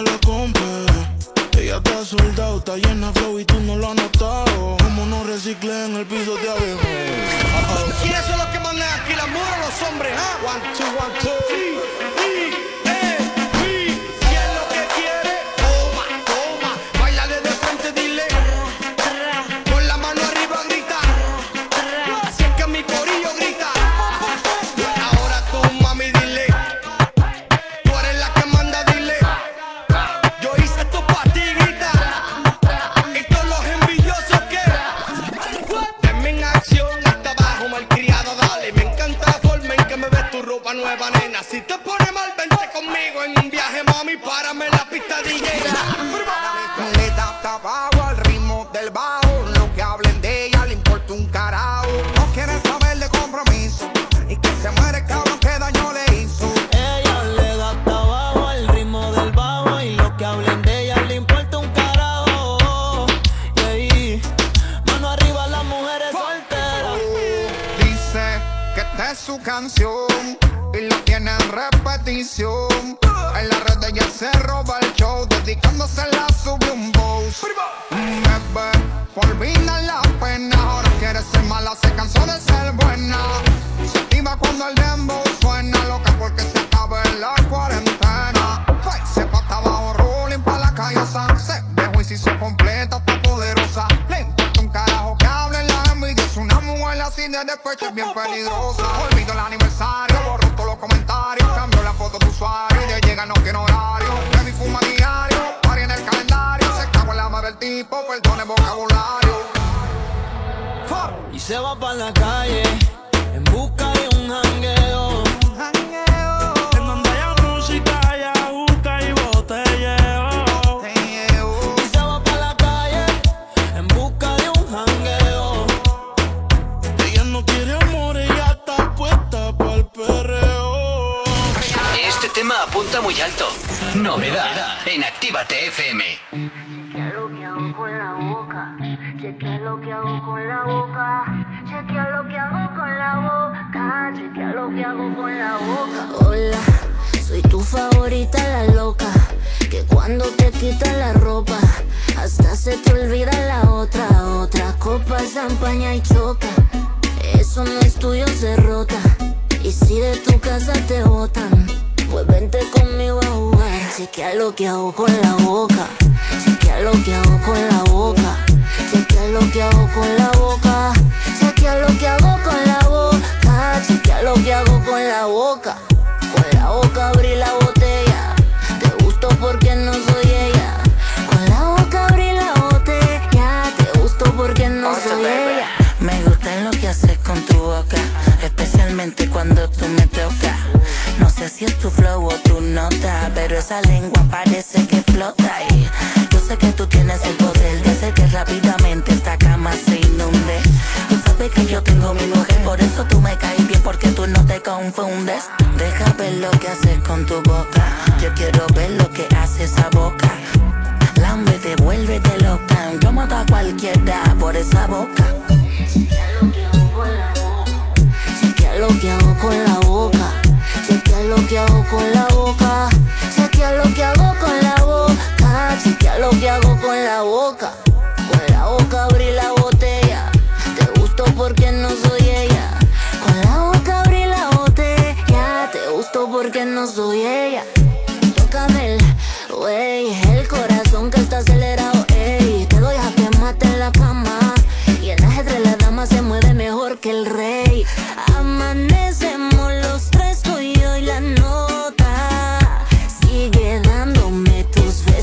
la compa. Ella está soldado, está llena flow y tú no lo has notado. Como no reciclé en el piso de abejo. ¿Quiénes son los que mandan aquí? ¿Las mujeres o los hombres? ¿ah? One, two, one, two. Sí.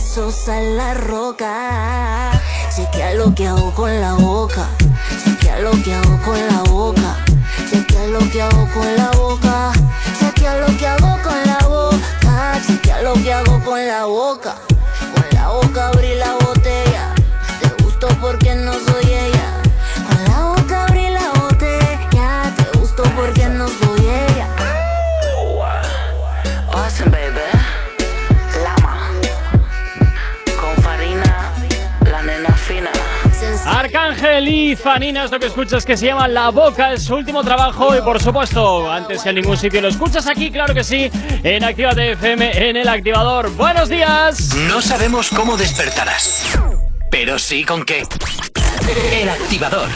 Besos a la roca. Chequea lo que hago con la boca. Chequea lo que hago con la boca. Chequea lo que hago con la boca. Chequea lo que hago con la boca. Chequea lo que hago con la boca. Arcángel y Fanina es lo que escuchas que se llama La Boca, es su último trabajo y por supuesto, antes que en ningún sitio lo escuchas aquí, claro que sí, en Actívate FM, en el activador. ¡Buenos días! No sabemos cómo despertarás, pero sí con qué. El activador.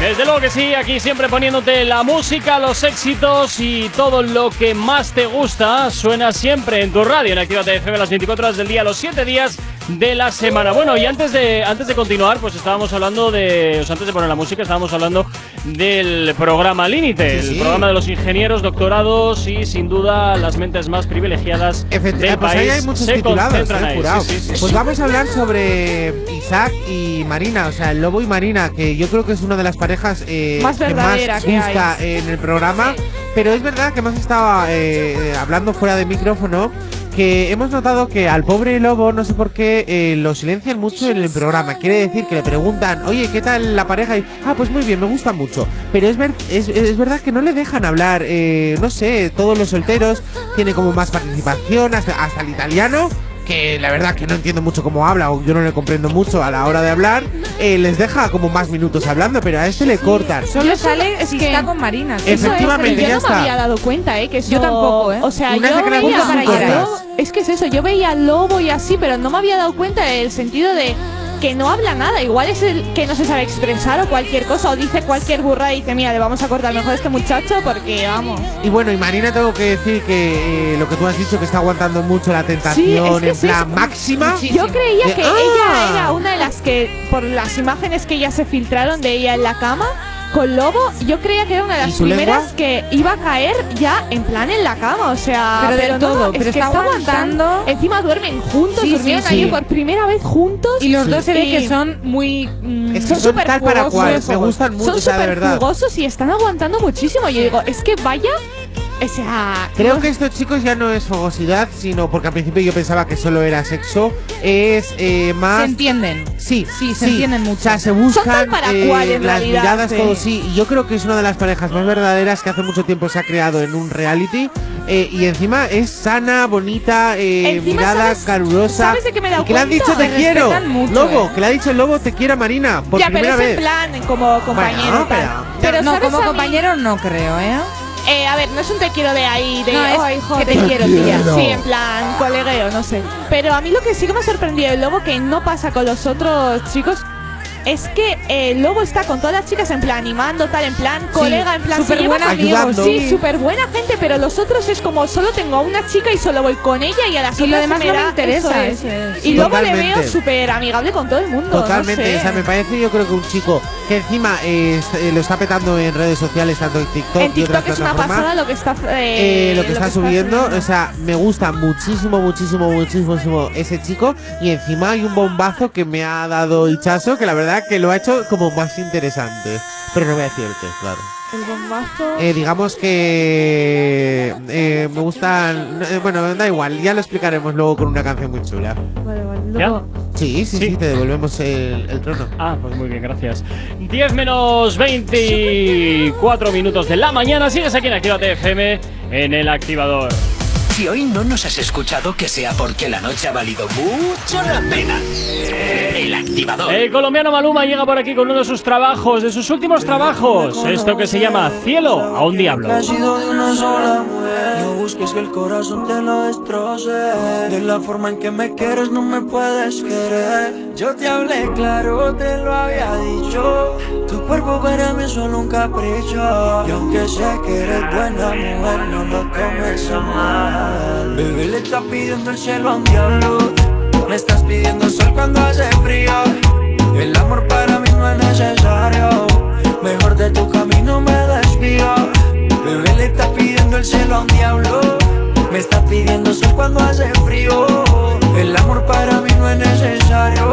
Desde luego que sí, aquí siempre poniéndote la música, los éxitos y todo lo que más te gusta suena siempre en tu radio en Actívate FM las 24 horas del día, los 7 días de la semana. Bueno, y antes de antes de continuar, pues estábamos hablando de, o sea, antes de poner la música, estábamos hablando del programa Límite, Sí, el programa de los ingenieros, doctorados y sin duda las mentes más privilegiadas del Efectivamente, pues ahí país hay muchos se titulados, eh, ahí. jurado. Sí, sí, sí. Pues vamos a hablar sobre Isaac y Marina, o sea, el lobo y Marina, que yo creo que es una de las parejas eh, Más que más que gusta hay. en el programa. Pero es verdad que hemos estado eh, eh, hablando fuera de micrófono. Que hemos notado que al pobre lobo, no sé por qué, eh, lo silencian mucho en el programa. Quiere decir que le preguntan, oye, ¿qué tal la pareja? Y, ah, pues muy bien, me gusta mucho. Pero es, ver- es, es verdad que no le dejan hablar, eh, no sé, todos los solteros tiene como más participación, hasta, hasta el italiano, que la verdad que no entiendo mucho cómo habla, o yo no le comprendo mucho a la hora de hablar, eh, les deja como más minutos hablando, pero a este le cortan. Solo sale es si que- está con Marina. Eso es, Efectivamente, pero yo no está. me había dado cuenta, ¿eh? Que eso- Yo tampoco, ¿eh? O sea, Una yo veía muchas a cosas. Lobo- Es que es eso, yo veía al lobo y así, pero no me había dado cuenta del sentido de que no habla nada. Igual es el que no se sabe expresar o cualquier cosa, o dice cualquier burra y dice, mira, le vamos a cortar mejor a este muchacho porque, vamos. Y bueno, y Marina tengo que decir que eh, lo que tú has dicho, que está aguantando mucho la tentación Sí, es que en plan máxima. Yo creía De- que ¡Ah! ella era una de las que, por las imágenes que ya se filtraron de ella en la cama, con Lobo, yo creía que era una de ¿Y las primeras lengua? que iba a caer ya en plan en la cama, o sea, Pero del no, todo, es pero que está aguantando. Encima duermen juntos, Sí, sí, durmieron sí. ahí por primera vez juntos. Y los dos se ve que son muy. mm, Es que son son súper tal para cual, jugosos. me gustan mucho, Son o sea, de súper verdad. jugosos y están aguantando muchísimo. Yo digo, es que vaya, o sea, Creo no- que estos chicos ya no es fogosidad, sino porque al principio yo pensaba que solo era sexo, es eh, más... Se entienden. Sí, Sí, se entienden mucho. O sea, se buscan para eh, cual, en las realidad, miradas, sí. todo sí. Y yo creo que es una de las parejas más verdaderas que hace mucho tiempo se ha creado en un reality. eh, y encima es sana, bonita, eh, Encima, mirada ¿sabes- calurosa. sabes de qué me y que le han dicho te quiero. mucho, Lobo, eh. que le ha dicho el lobo te quiere a Marina. Por ya, pero primera es vez. en plan como compañero. Bueno, tal. pero- Pero, no, ¿sabes como compañero no creo, ¿eh? Eh, a ver, no es un te quiero de ahí, de No, es "Ay, que joder". te quiero, tía. Sí, en plan colegueo, no sé. Pero a mí lo que sí que me ha sorprendido el lobo, que no pasa con los otros chicos, es que eh, el lobo está con todas las chicas en plan animando, tal, en plan colega, en plan súper se llevan buen amigos, amigo, Sí, sí. súper buena gente, pero los otros es como solo tengo a una chica y solo voy con ella y a las Y lo otras demás me no me interesa, eso es. eso es. Y luego le veo súper amigable con todo el mundo. Totalmente, no sé. o sea, me parece yo creo que un chico que encima eh, lo está petando en redes sociales, tanto en TikTok, En y otras TikTok es una pasada lo que está, eh, eh, lo que está subiendo, o sea, me gusta muchísimo, muchísimo, muchísimo ese chico y encima hay un bombazo que me ha dado Hichazo que la verdad que lo ha hecho como más interesante, pero no voy a decir el qué, claro. El bombazo. Eh, digamos que eh, me gustan, eh, bueno, da igual, ya lo explicaremos luego con una canción muy chula. Vale, vale. ¿Ya? Luego- Sí, sí, sí, Sí. te devolvemos el, el trono. Ah, pues muy bien, gracias. 10 menos 24 minutos de la mañana. Sigues aquí en Actívate FM en el activador. Si hoy no nos has escuchado, que sea porque la noche ha valido mucho la pena. El activador. El colombiano Maluma llega por aquí con uno de sus trabajos, de sus últimos trabajos. Esto que se llama Cielo a un diablo. Ha sido de una sola mujer. Yo busques que el corazón te lo destroce. De la forma en que me quieres no me puedes querer. Yo te hablé claro, te lo había dicho. Tu cuerpo para mí es solo un capricho. Y aunque sé que eres buena mujer, no lo tomes a mal. Bebé le está pidiendo el cielo a un diablo. Me estás pidiendo sol cuando hace frío. El amor para mí no es necesario. Mejor de tu camino me desvío. Bebé le está pidiendo el cielo a un diablo. Me está pidiendo sol cuando hace frío. El amor para mí no es necesario.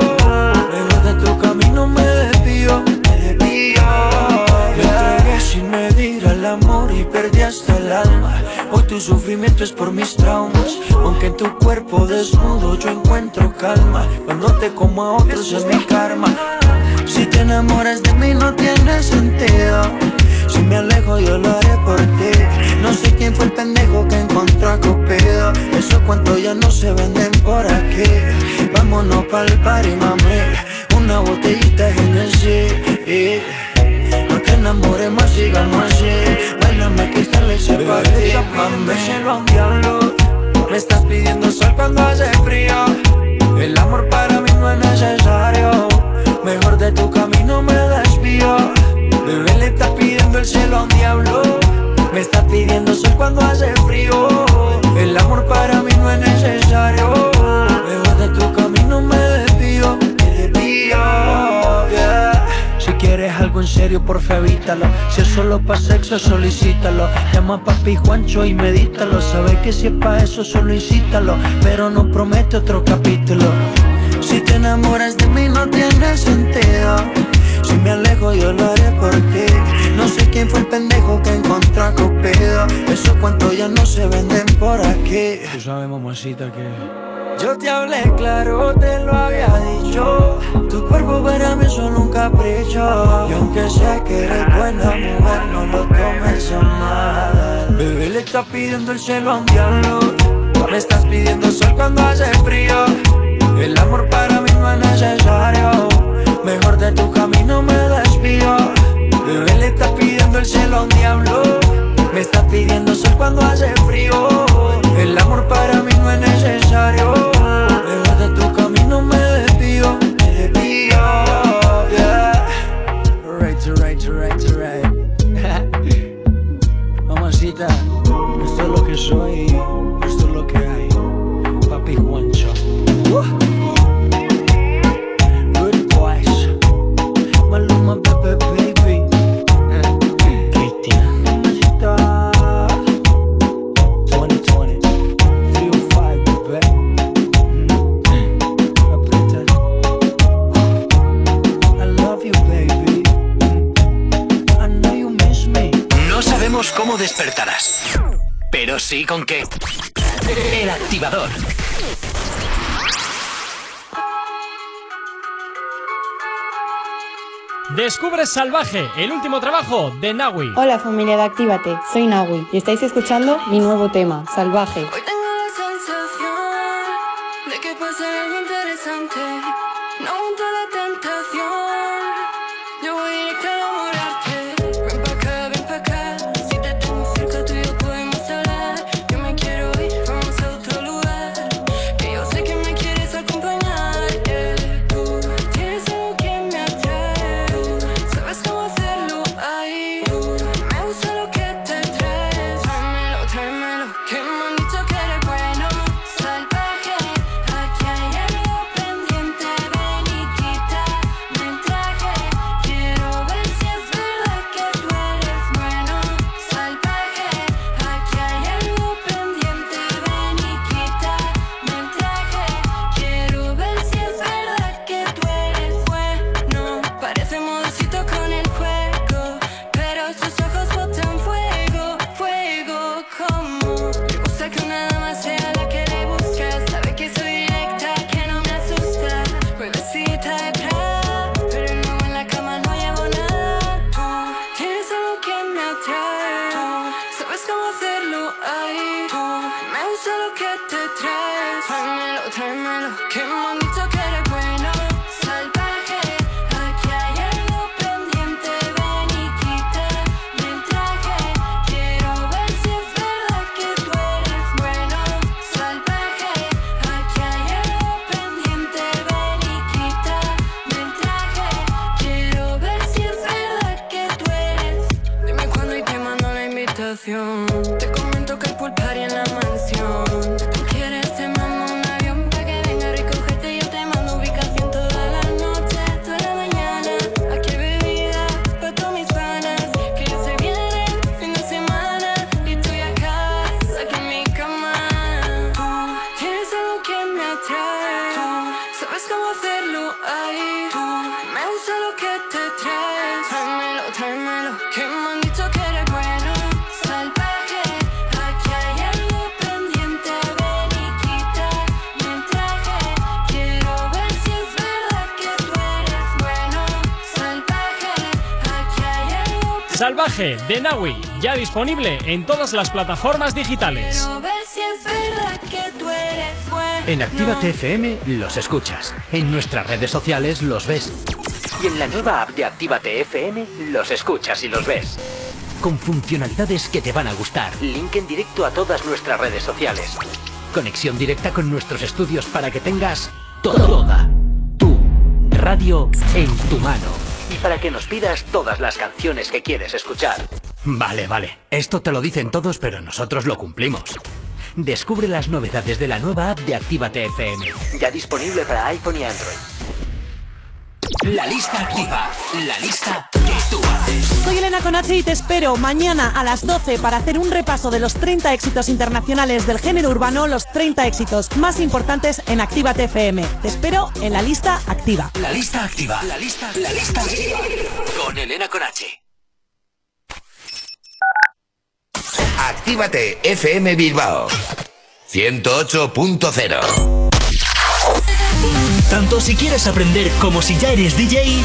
Mejor de tu camino me desvío. Desvío. Me entregué sin medir al amor y perdí hasta el alma. Hoy tu sufrimiento es por mis traumas. Aunque en tu cuerpo desnudo yo encuentro calma. Cuando te como a otros es mi karma. Si te enamoras de mí no tiene sentido. Si me alejo yo lo haré por ti. No sé quién fue el pendejo que encontró a Cupido. Esos cuantos ya no se venden por aquí. Vámonos pa'l party, mami. Una botellita Genesis. No te enamores más, sigamos así. Bailame que esta ley se partía, mami. cielo a un diablo. Me estás pidiendo sol cuando hace frío. El amor para mí no es necesario. Mejor de tu camino me desvío. Bebé le está pidiendo el cielo a un diablo. Me está pidiendo sol cuando hace frío. El amor para mí no es necesario. Si quieres algo en serio, porfa evítalo. Si es solo pa' sexo, solicítalo. Llama a papi Juancho y medítalo. Sabes que si es pa' eso, solo incítalo. Pero no promete otro capítulo. Si te enamoras de mí, no tiene sentido. Si me alejo, yo lo haré por ti. No sé quién fue el pendejo que encontró a Cupido. Esos cuantos ya no se venden por aquí. Tú sabes, mamacita, que. Yo te hablé claro, te lo había dicho. Tu cuerpo para mí es solo un capricho. Y aunque sé que eres buena mujer, no lo tomes a mal. Bebé le está pidiendo el cielo a un diablo. Me estás pidiendo sol cuando hace frío. El amor para mí no es necesario. Mejor de tu camino me desvío. Bebé le está pidiendo el cielo a un diablo. Me está pidiendo sol cuando hace frío. El amor para mí no es necesario. Mejor de tu camino me desvío. Me desvío. Yeah. Right, right, right, right. Mamacita, esto es lo que soy. Esto es lo que hay. Papi Juancho. Good Descubre Salvaje, el último trabajo de Nawi. Hola familia de Actívate, soy Nawi y estáis escuchando mi nuevo tema, Salvaje. De Naui, ya disponible en todas las plataformas digitales. En Actívate FM los escuchas. En nuestras redes sociales los ves. Y en la nueva app de Actívate FM los escuchas y los ves. Con funcionalidades que te van a gustar. Link en directo a todas nuestras redes sociales. Conexión directa con nuestros estudios para que tengas toda tu radio en tu mano. Para que nos pidas todas las canciones que quieres escuchar. Vale, vale. Esto te lo dicen todos, pero nosotros lo cumplimos. Descubre las novedades de la nueva app de Actívate FM. Ya disponible para iPhone y Android. La lista activa. La lista. Soy Elena Conache y te espero mañana a las 12 para hacer un repaso de los 30 éxitos internacionales del género urbano, los 30 éxitos más importantes en Actívate FM. Te espero en la lista activa. La lista activa. La lista, la lista activa. Con Elena Conache. Actívate FM Bilbao 108.0 Tanto si quieres aprender como si ya eres DJ,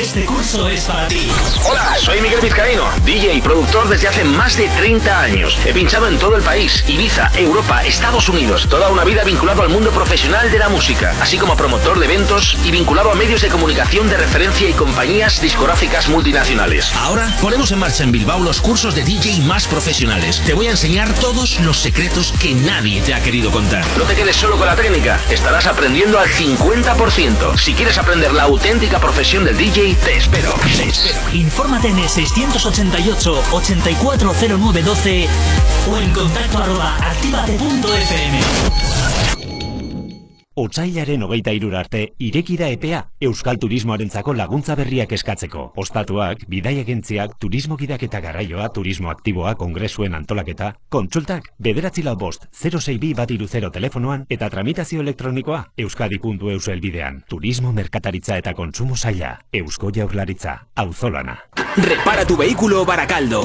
este curso es para ti. Hola, soy Miguel Vizcaíno, DJ y productor desde hace más de 30 años. He pinchado en todo el país, Ibiza, Europa, Estados Unidos, toda una vida vinculado al mundo profesional de la música, así como promotor de eventos y vinculado a medios de comunicación de referencia y compañías discográficas multinacionales. Ahora ponemos en marcha en Bilbao los cursos de DJ más profesionales. Te voy a enseñar todos los secretos que nadie te ha querido contar. No te quedes solo con la técnica, estarás aprendiendo al 50%. Si quieres aprender la auténtica profesión del DJ, te espero. Te espero. Infórmate en el 688 840912 o en contacto arroba activate.fm. Otsailaren hogeita irura arte, irekida epea Euskal Turismoarentzako laguntza berriak eskatzeko. Ostatuak, bidai agentziak, turismo gidak eta garraioa, turismo aktiboa, kongresuen antolaketa, kontsultak, bederatzi lau bost, 062 bat iru 0 telefonoan, eta tramitazio elektronikoa, euskadi.eus elbidean. Turismo, merkataritza eta kontsumo zaila, Eusko Jaurlaritza, auzolana. Repara tu vehículo Baracaldo.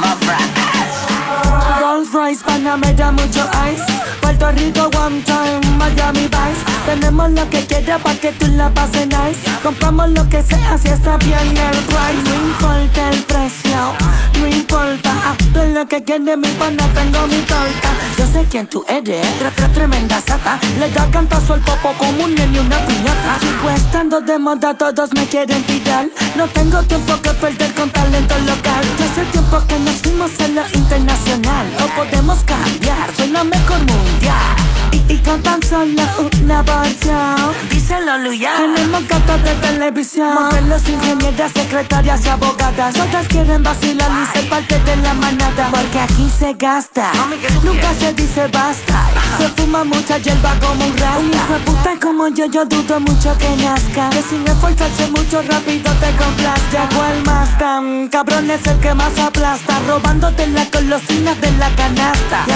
My fries. Rolls Royce, Panamera, mucho ice. Puerto Rico, one time, Miami Vice. Tenemos lo que quieras para que tú la pases nice. Compramos lo que sea si está bien el price. No importa el precio, no importa. Tú lo que quieres, mi pana, tengo mi torta. Yo sé quién tú eres, tre- tremenda sata. Le da cantazo al popo como un niño una piñata. Estando de moda, todos me quieren tirar. No tengo tiempo que perder con talento local. Ya hace tiempo que nos fuimos a lo internacional. O podemos cambiar, soy la mejor mundial. Y, y con tan solo una versión Díselo, Luya Gatas de televisión. Modelos, ingenieras, secretarias y abogadas. Todas quieren vacilar y ser parte de la manada. Porque aquí se gasta. Nunca se dice basta. Se fuma mucha hierba como un rasta Un hijo de puta como yo, yo dudo mucho que nazca. Que sin esforzarse mucho rápido te complaste ¿Cuál más tan cabrón es el que más aplasta Robándote las golosinas de la canasta.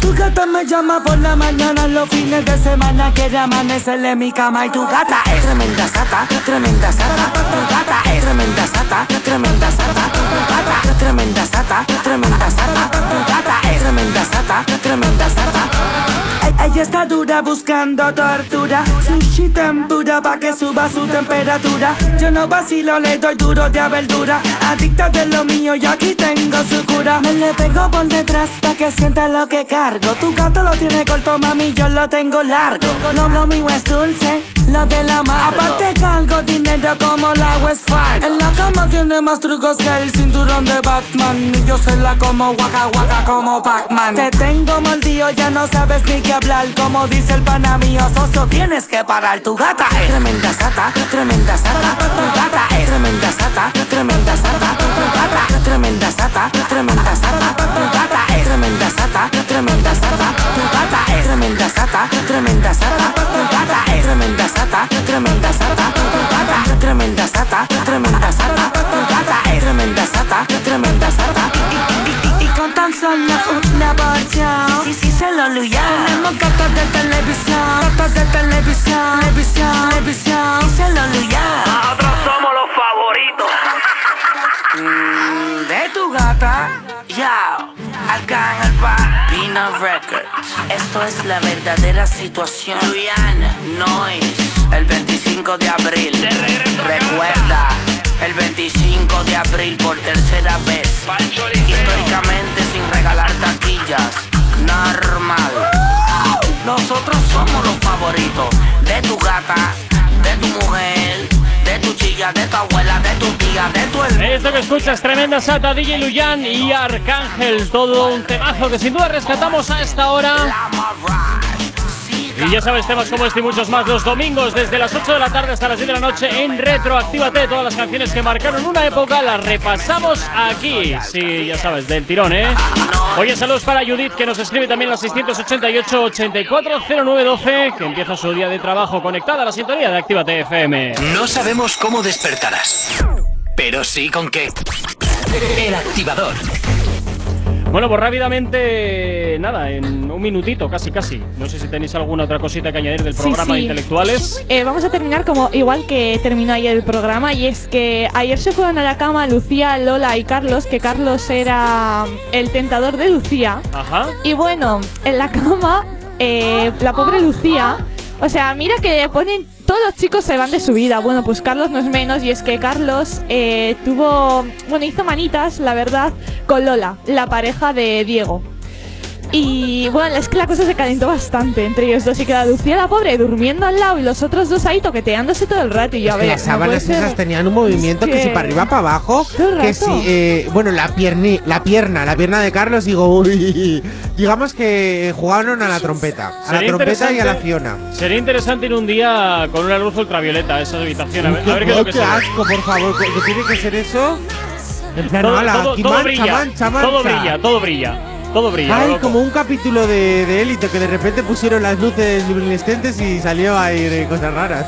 Tu gata me llama por la mañana los fines de semana Quiere amanecerle en mi cama y tu gata es tremenda sata, tremenda sata gata es tremenda sata, tremenda sata gata tremenda sata, tremenda sata gata es tremenda sata, tremenda sata Ella está dura buscando tortura. Sushi tempura pa' que suba su temperatura. Yo no vacilo, le doy duro de verdura Adicta de lo mío y aquí tengo su cura. Me le pego por detrás pa' que sienta lo que cargo. Tu gato lo tiene corto, mami, yo lo tengo largo. Lo, lo mío es dulce, lo de la mar Aparte cargo dinero como la West Farm En la cama tiene más trucos que el cinturón de Batman. Y yo se la como waka waka como Pac-Man. Te tengo mordido, ya no sabes ni qué Como dice el pana mío, socio, tienes que parar Tu gata es tremenda sata, tremenda sata Tu gata es tremenda sata, tremenda sata Tu gata es tremenda sata, tremenda sata Tu gata es tremenda sata, tremenda sata Tu gata es tremenda sata, tremenda sata Tu gata es tremenda sata, tremenda sata Tu gata es tremenda sata, tremenda sata Tu gata es tremenda sata, tremenda sata Y- con tan solo una porción sí, se lo luya Gatas de televisión Gatas de televisión Televisión, televisión Y se lo luya Nosotros somos los favoritos Mm, de tu gata, ya, acá en el bar, Pina Records. Esto es la verdadera situación. Luyan, Noise, el 25 de abril. Recuerda, el 25 de abril por tercera vez. Históricamente sin regalar taquillas. Normal. Nosotros somos los favoritos de tu gata, de tu mujer, de tu chilla, de tu abuela, de tu tía, de tu hermano. Esto que escuchas, tremenda sata, DJ Luyan y Arcángel, todo un temazo que sin duda rescatamos a esta hora. Y ya sabes, temas como este y muchos más los domingos desde las 8 de la tarde hasta las 10 de la noche en Retroactívate. Todas las canciones que marcaron una época las repasamos aquí. Sí, ya sabes, del tirón, ¿eh? Oye, saludos para Judith que nos escribe también la 688 840912 que empieza su día de trabajo conectada a la sintonía de Actívate FM. No sabemos cómo despertarás, pero sí con qué. El activador. Bueno, pues rápidamente, nada, en un minutito, casi, casi. No sé si tenéis alguna otra cosita que añadir del Sí, programa de intelectuales. Eh, vamos a terminar como igual que terminó ayer el programa y es que ayer se fueron a la cama Lucía, Lola y Carlos, que Carlos era el tentador de Lucía. Ajá. Y bueno, en la cama, eh, la pobre Lucía, o sea, mira que ponen, todos los chicos se van de su vida. Bueno, pues Carlos no es menos y es que Carlos eh, tuvo, bueno, hizo manitas, la verdad, con Lola, la pareja de Diego. Y bueno, es que la cosa se calentó bastante entre ellos dos y queda Lucía la pobre durmiendo al lado y los otros dos ahí toqueteándose todo el rato y yo a Es que ver, las no sábanas esas tenían un movimiento que, que- si para arriba para abajo, que si eh, bueno la pierni, la pierna, la pierna de Carlos digo, uy, digamos que jugaron a la trompeta, a la trompeta y a la Fiona. Sería interesante ir un día con una luz ultravioleta esa habitación. A ver, a ver qué es lo que qué asco, por favor, que que tiene que ser eso. En plan, Todo, ala, todo- todo mancha, brilla, mancha, mancha. todo brilla, todo brilla, todo brilla. Ay, loco. como un capítulo de, de élite que de repente pusieron las luces luminiscentes y salió ahí de cosas raras.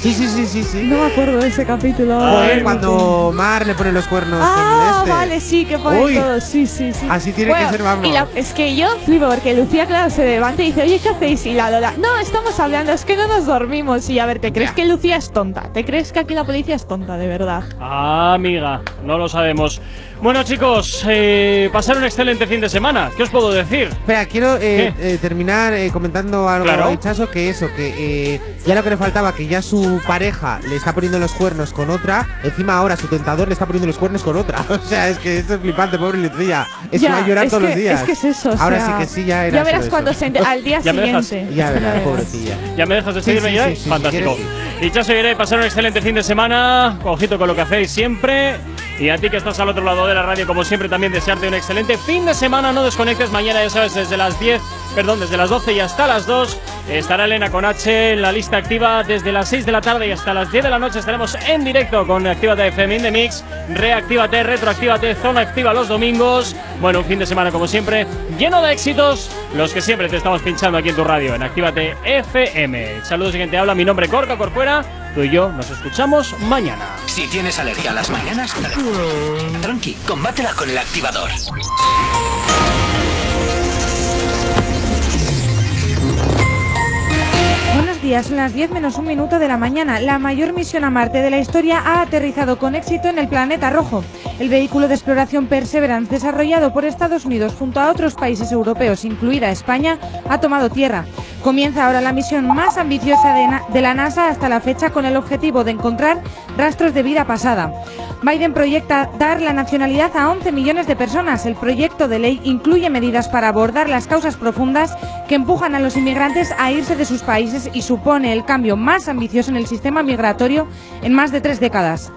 Sí, sí, sí, sí, sí. No me acuerdo de ese capítulo. Ay, cuando Mar le pone los cuernos Ah, en este. vale, sí, que ponen Uy. todos, sí, sí, sí. Así tiene que ser, vamos. Y la- es que yo flipo porque Lucía, claro, se levanta y dice, oye, ¿qué hacéis? Y la Lola, no, estamos hablando, es que no nos dormimos. Y a ver, ¿te crees que Lucía es tonta? ¿Te crees que aquí la policía es tonta, de verdad? Ah, amiga, no lo sabemos. Bueno, chicos, eh, pasar un excelente fin de semana. ¿Qué os puedo decir? Espera, quiero eh, eh, terminar eh, comentando algo Claro. a Hichazo, que eso, que eh, ya lo que le faltaba, que ya su pareja le está poniendo los cuernos con otra, encima ahora su tentador le está poniendo los cuernos con otra. O sea, es que esto es flipante, pobre Lucía. Es que Ya, va a llorar es todos que- los días. es que es eso, o Ahora sea, sí que sí, ya era ya verás solo cuando eso. se al día ¿Ya me dejas? siguiente. Ya verás, pobrecilla. ¿Ya me dejas despedirme sí, ya? sí, sí, si Fantástico. quieres, Y Chaso iré pasar un excelente fin de semana. Ojito con lo que hacéis siempre. Y a ti que estás al otro lado de la radio, como siempre, también desearte un excelente fin de semana. No desconectes mañana, ya sabes, desde las 10, perdón, desde las 12 y hasta las 2. Estará Elena con H en la lista activa desde las 6 de la tarde y hasta las 10 de la noche. Estaremos en directo con Actívate FM in the Mix, Reactívate, Retroactívate, Zona Activa los domingos. Bueno, un fin de semana como siempre, lleno de éxitos, los que siempre te estamos pinchando aquí en tu radio, en Actívate FM. Saludos, y quien te habla, mi nombre Corca Corcuera. Tú y yo nos escuchamos mañana. Si tienes alergia a las mañanas, tranqui, combátela con el activador. Días, son las 10 menos un minuto de la mañana. La mayor misión a Marte de la historia ha aterrizado con éxito en el planeta rojo. El vehículo de exploración Perseverance, desarrollado por Estados Unidos junto a otros países europeos, incluida España, ha tomado tierra. Comienza ahora la misión más ambiciosa de la NASA hasta la fecha con el objetivo de encontrar rastros de vida pasada. Biden proyecta dar la nacionalidad a 11 millones de personas. El proyecto de ley incluye medidas para abordar las causas profundas que empujan a los inmigrantes a irse de sus países y supone el cambio más ambicioso en el sistema migratorio en más de tres décadas.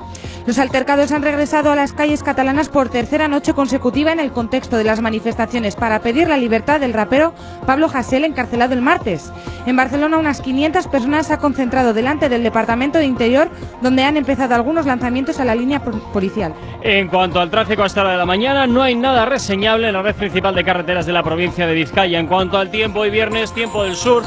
Los altercados han regresado a las calles catalanas por tercera noche consecutiva en el contexto de las manifestaciones para pedir la libertad del rapero Pablo Hasél encarcelado el martes. En Barcelona unas 500 personas se han concentrado delante del Departamento de Interior donde han empezado algunos lanzamientos a la línea po- policial. En cuanto al tráfico hasta la de la mañana, no hay nada reseñable en la red principal de carreteras de la provincia de Vizcaya. En cuanto al tiempo, hoy viernes, tiempo del sur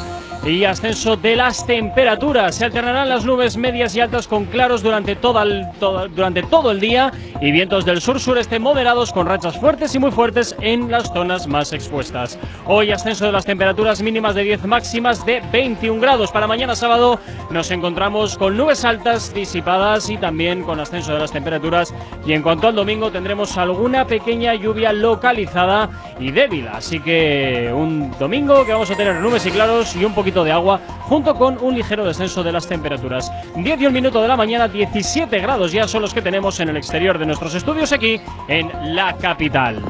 y ascenso de las temperaturas. Se alternarán las nubes medias y altas con claros durante, toda el- toda- durante todo el día y vientos del sur-sureste moderados con rachas fuertes y muy fuertes en las zonas más expuestas. Hoy ascenso de las temperaturas mínimas de 10 máximas de 21 grados. Para mañana sábado nos encontramos con nubes altas disipadas y también con ascenso de las temperaturas. Y en cuanto al domingo tendremos alguna pequeña lluvia localizada y débil. Así que un domingo que vamos a tener nubes y claros y un poquito de agua, junto con un ligero descenso de las temperaturas. 10 y un minuto de la mañana, 17 grados ya son los que tenemos en el exterior de nuestros estudios aquí en la capital.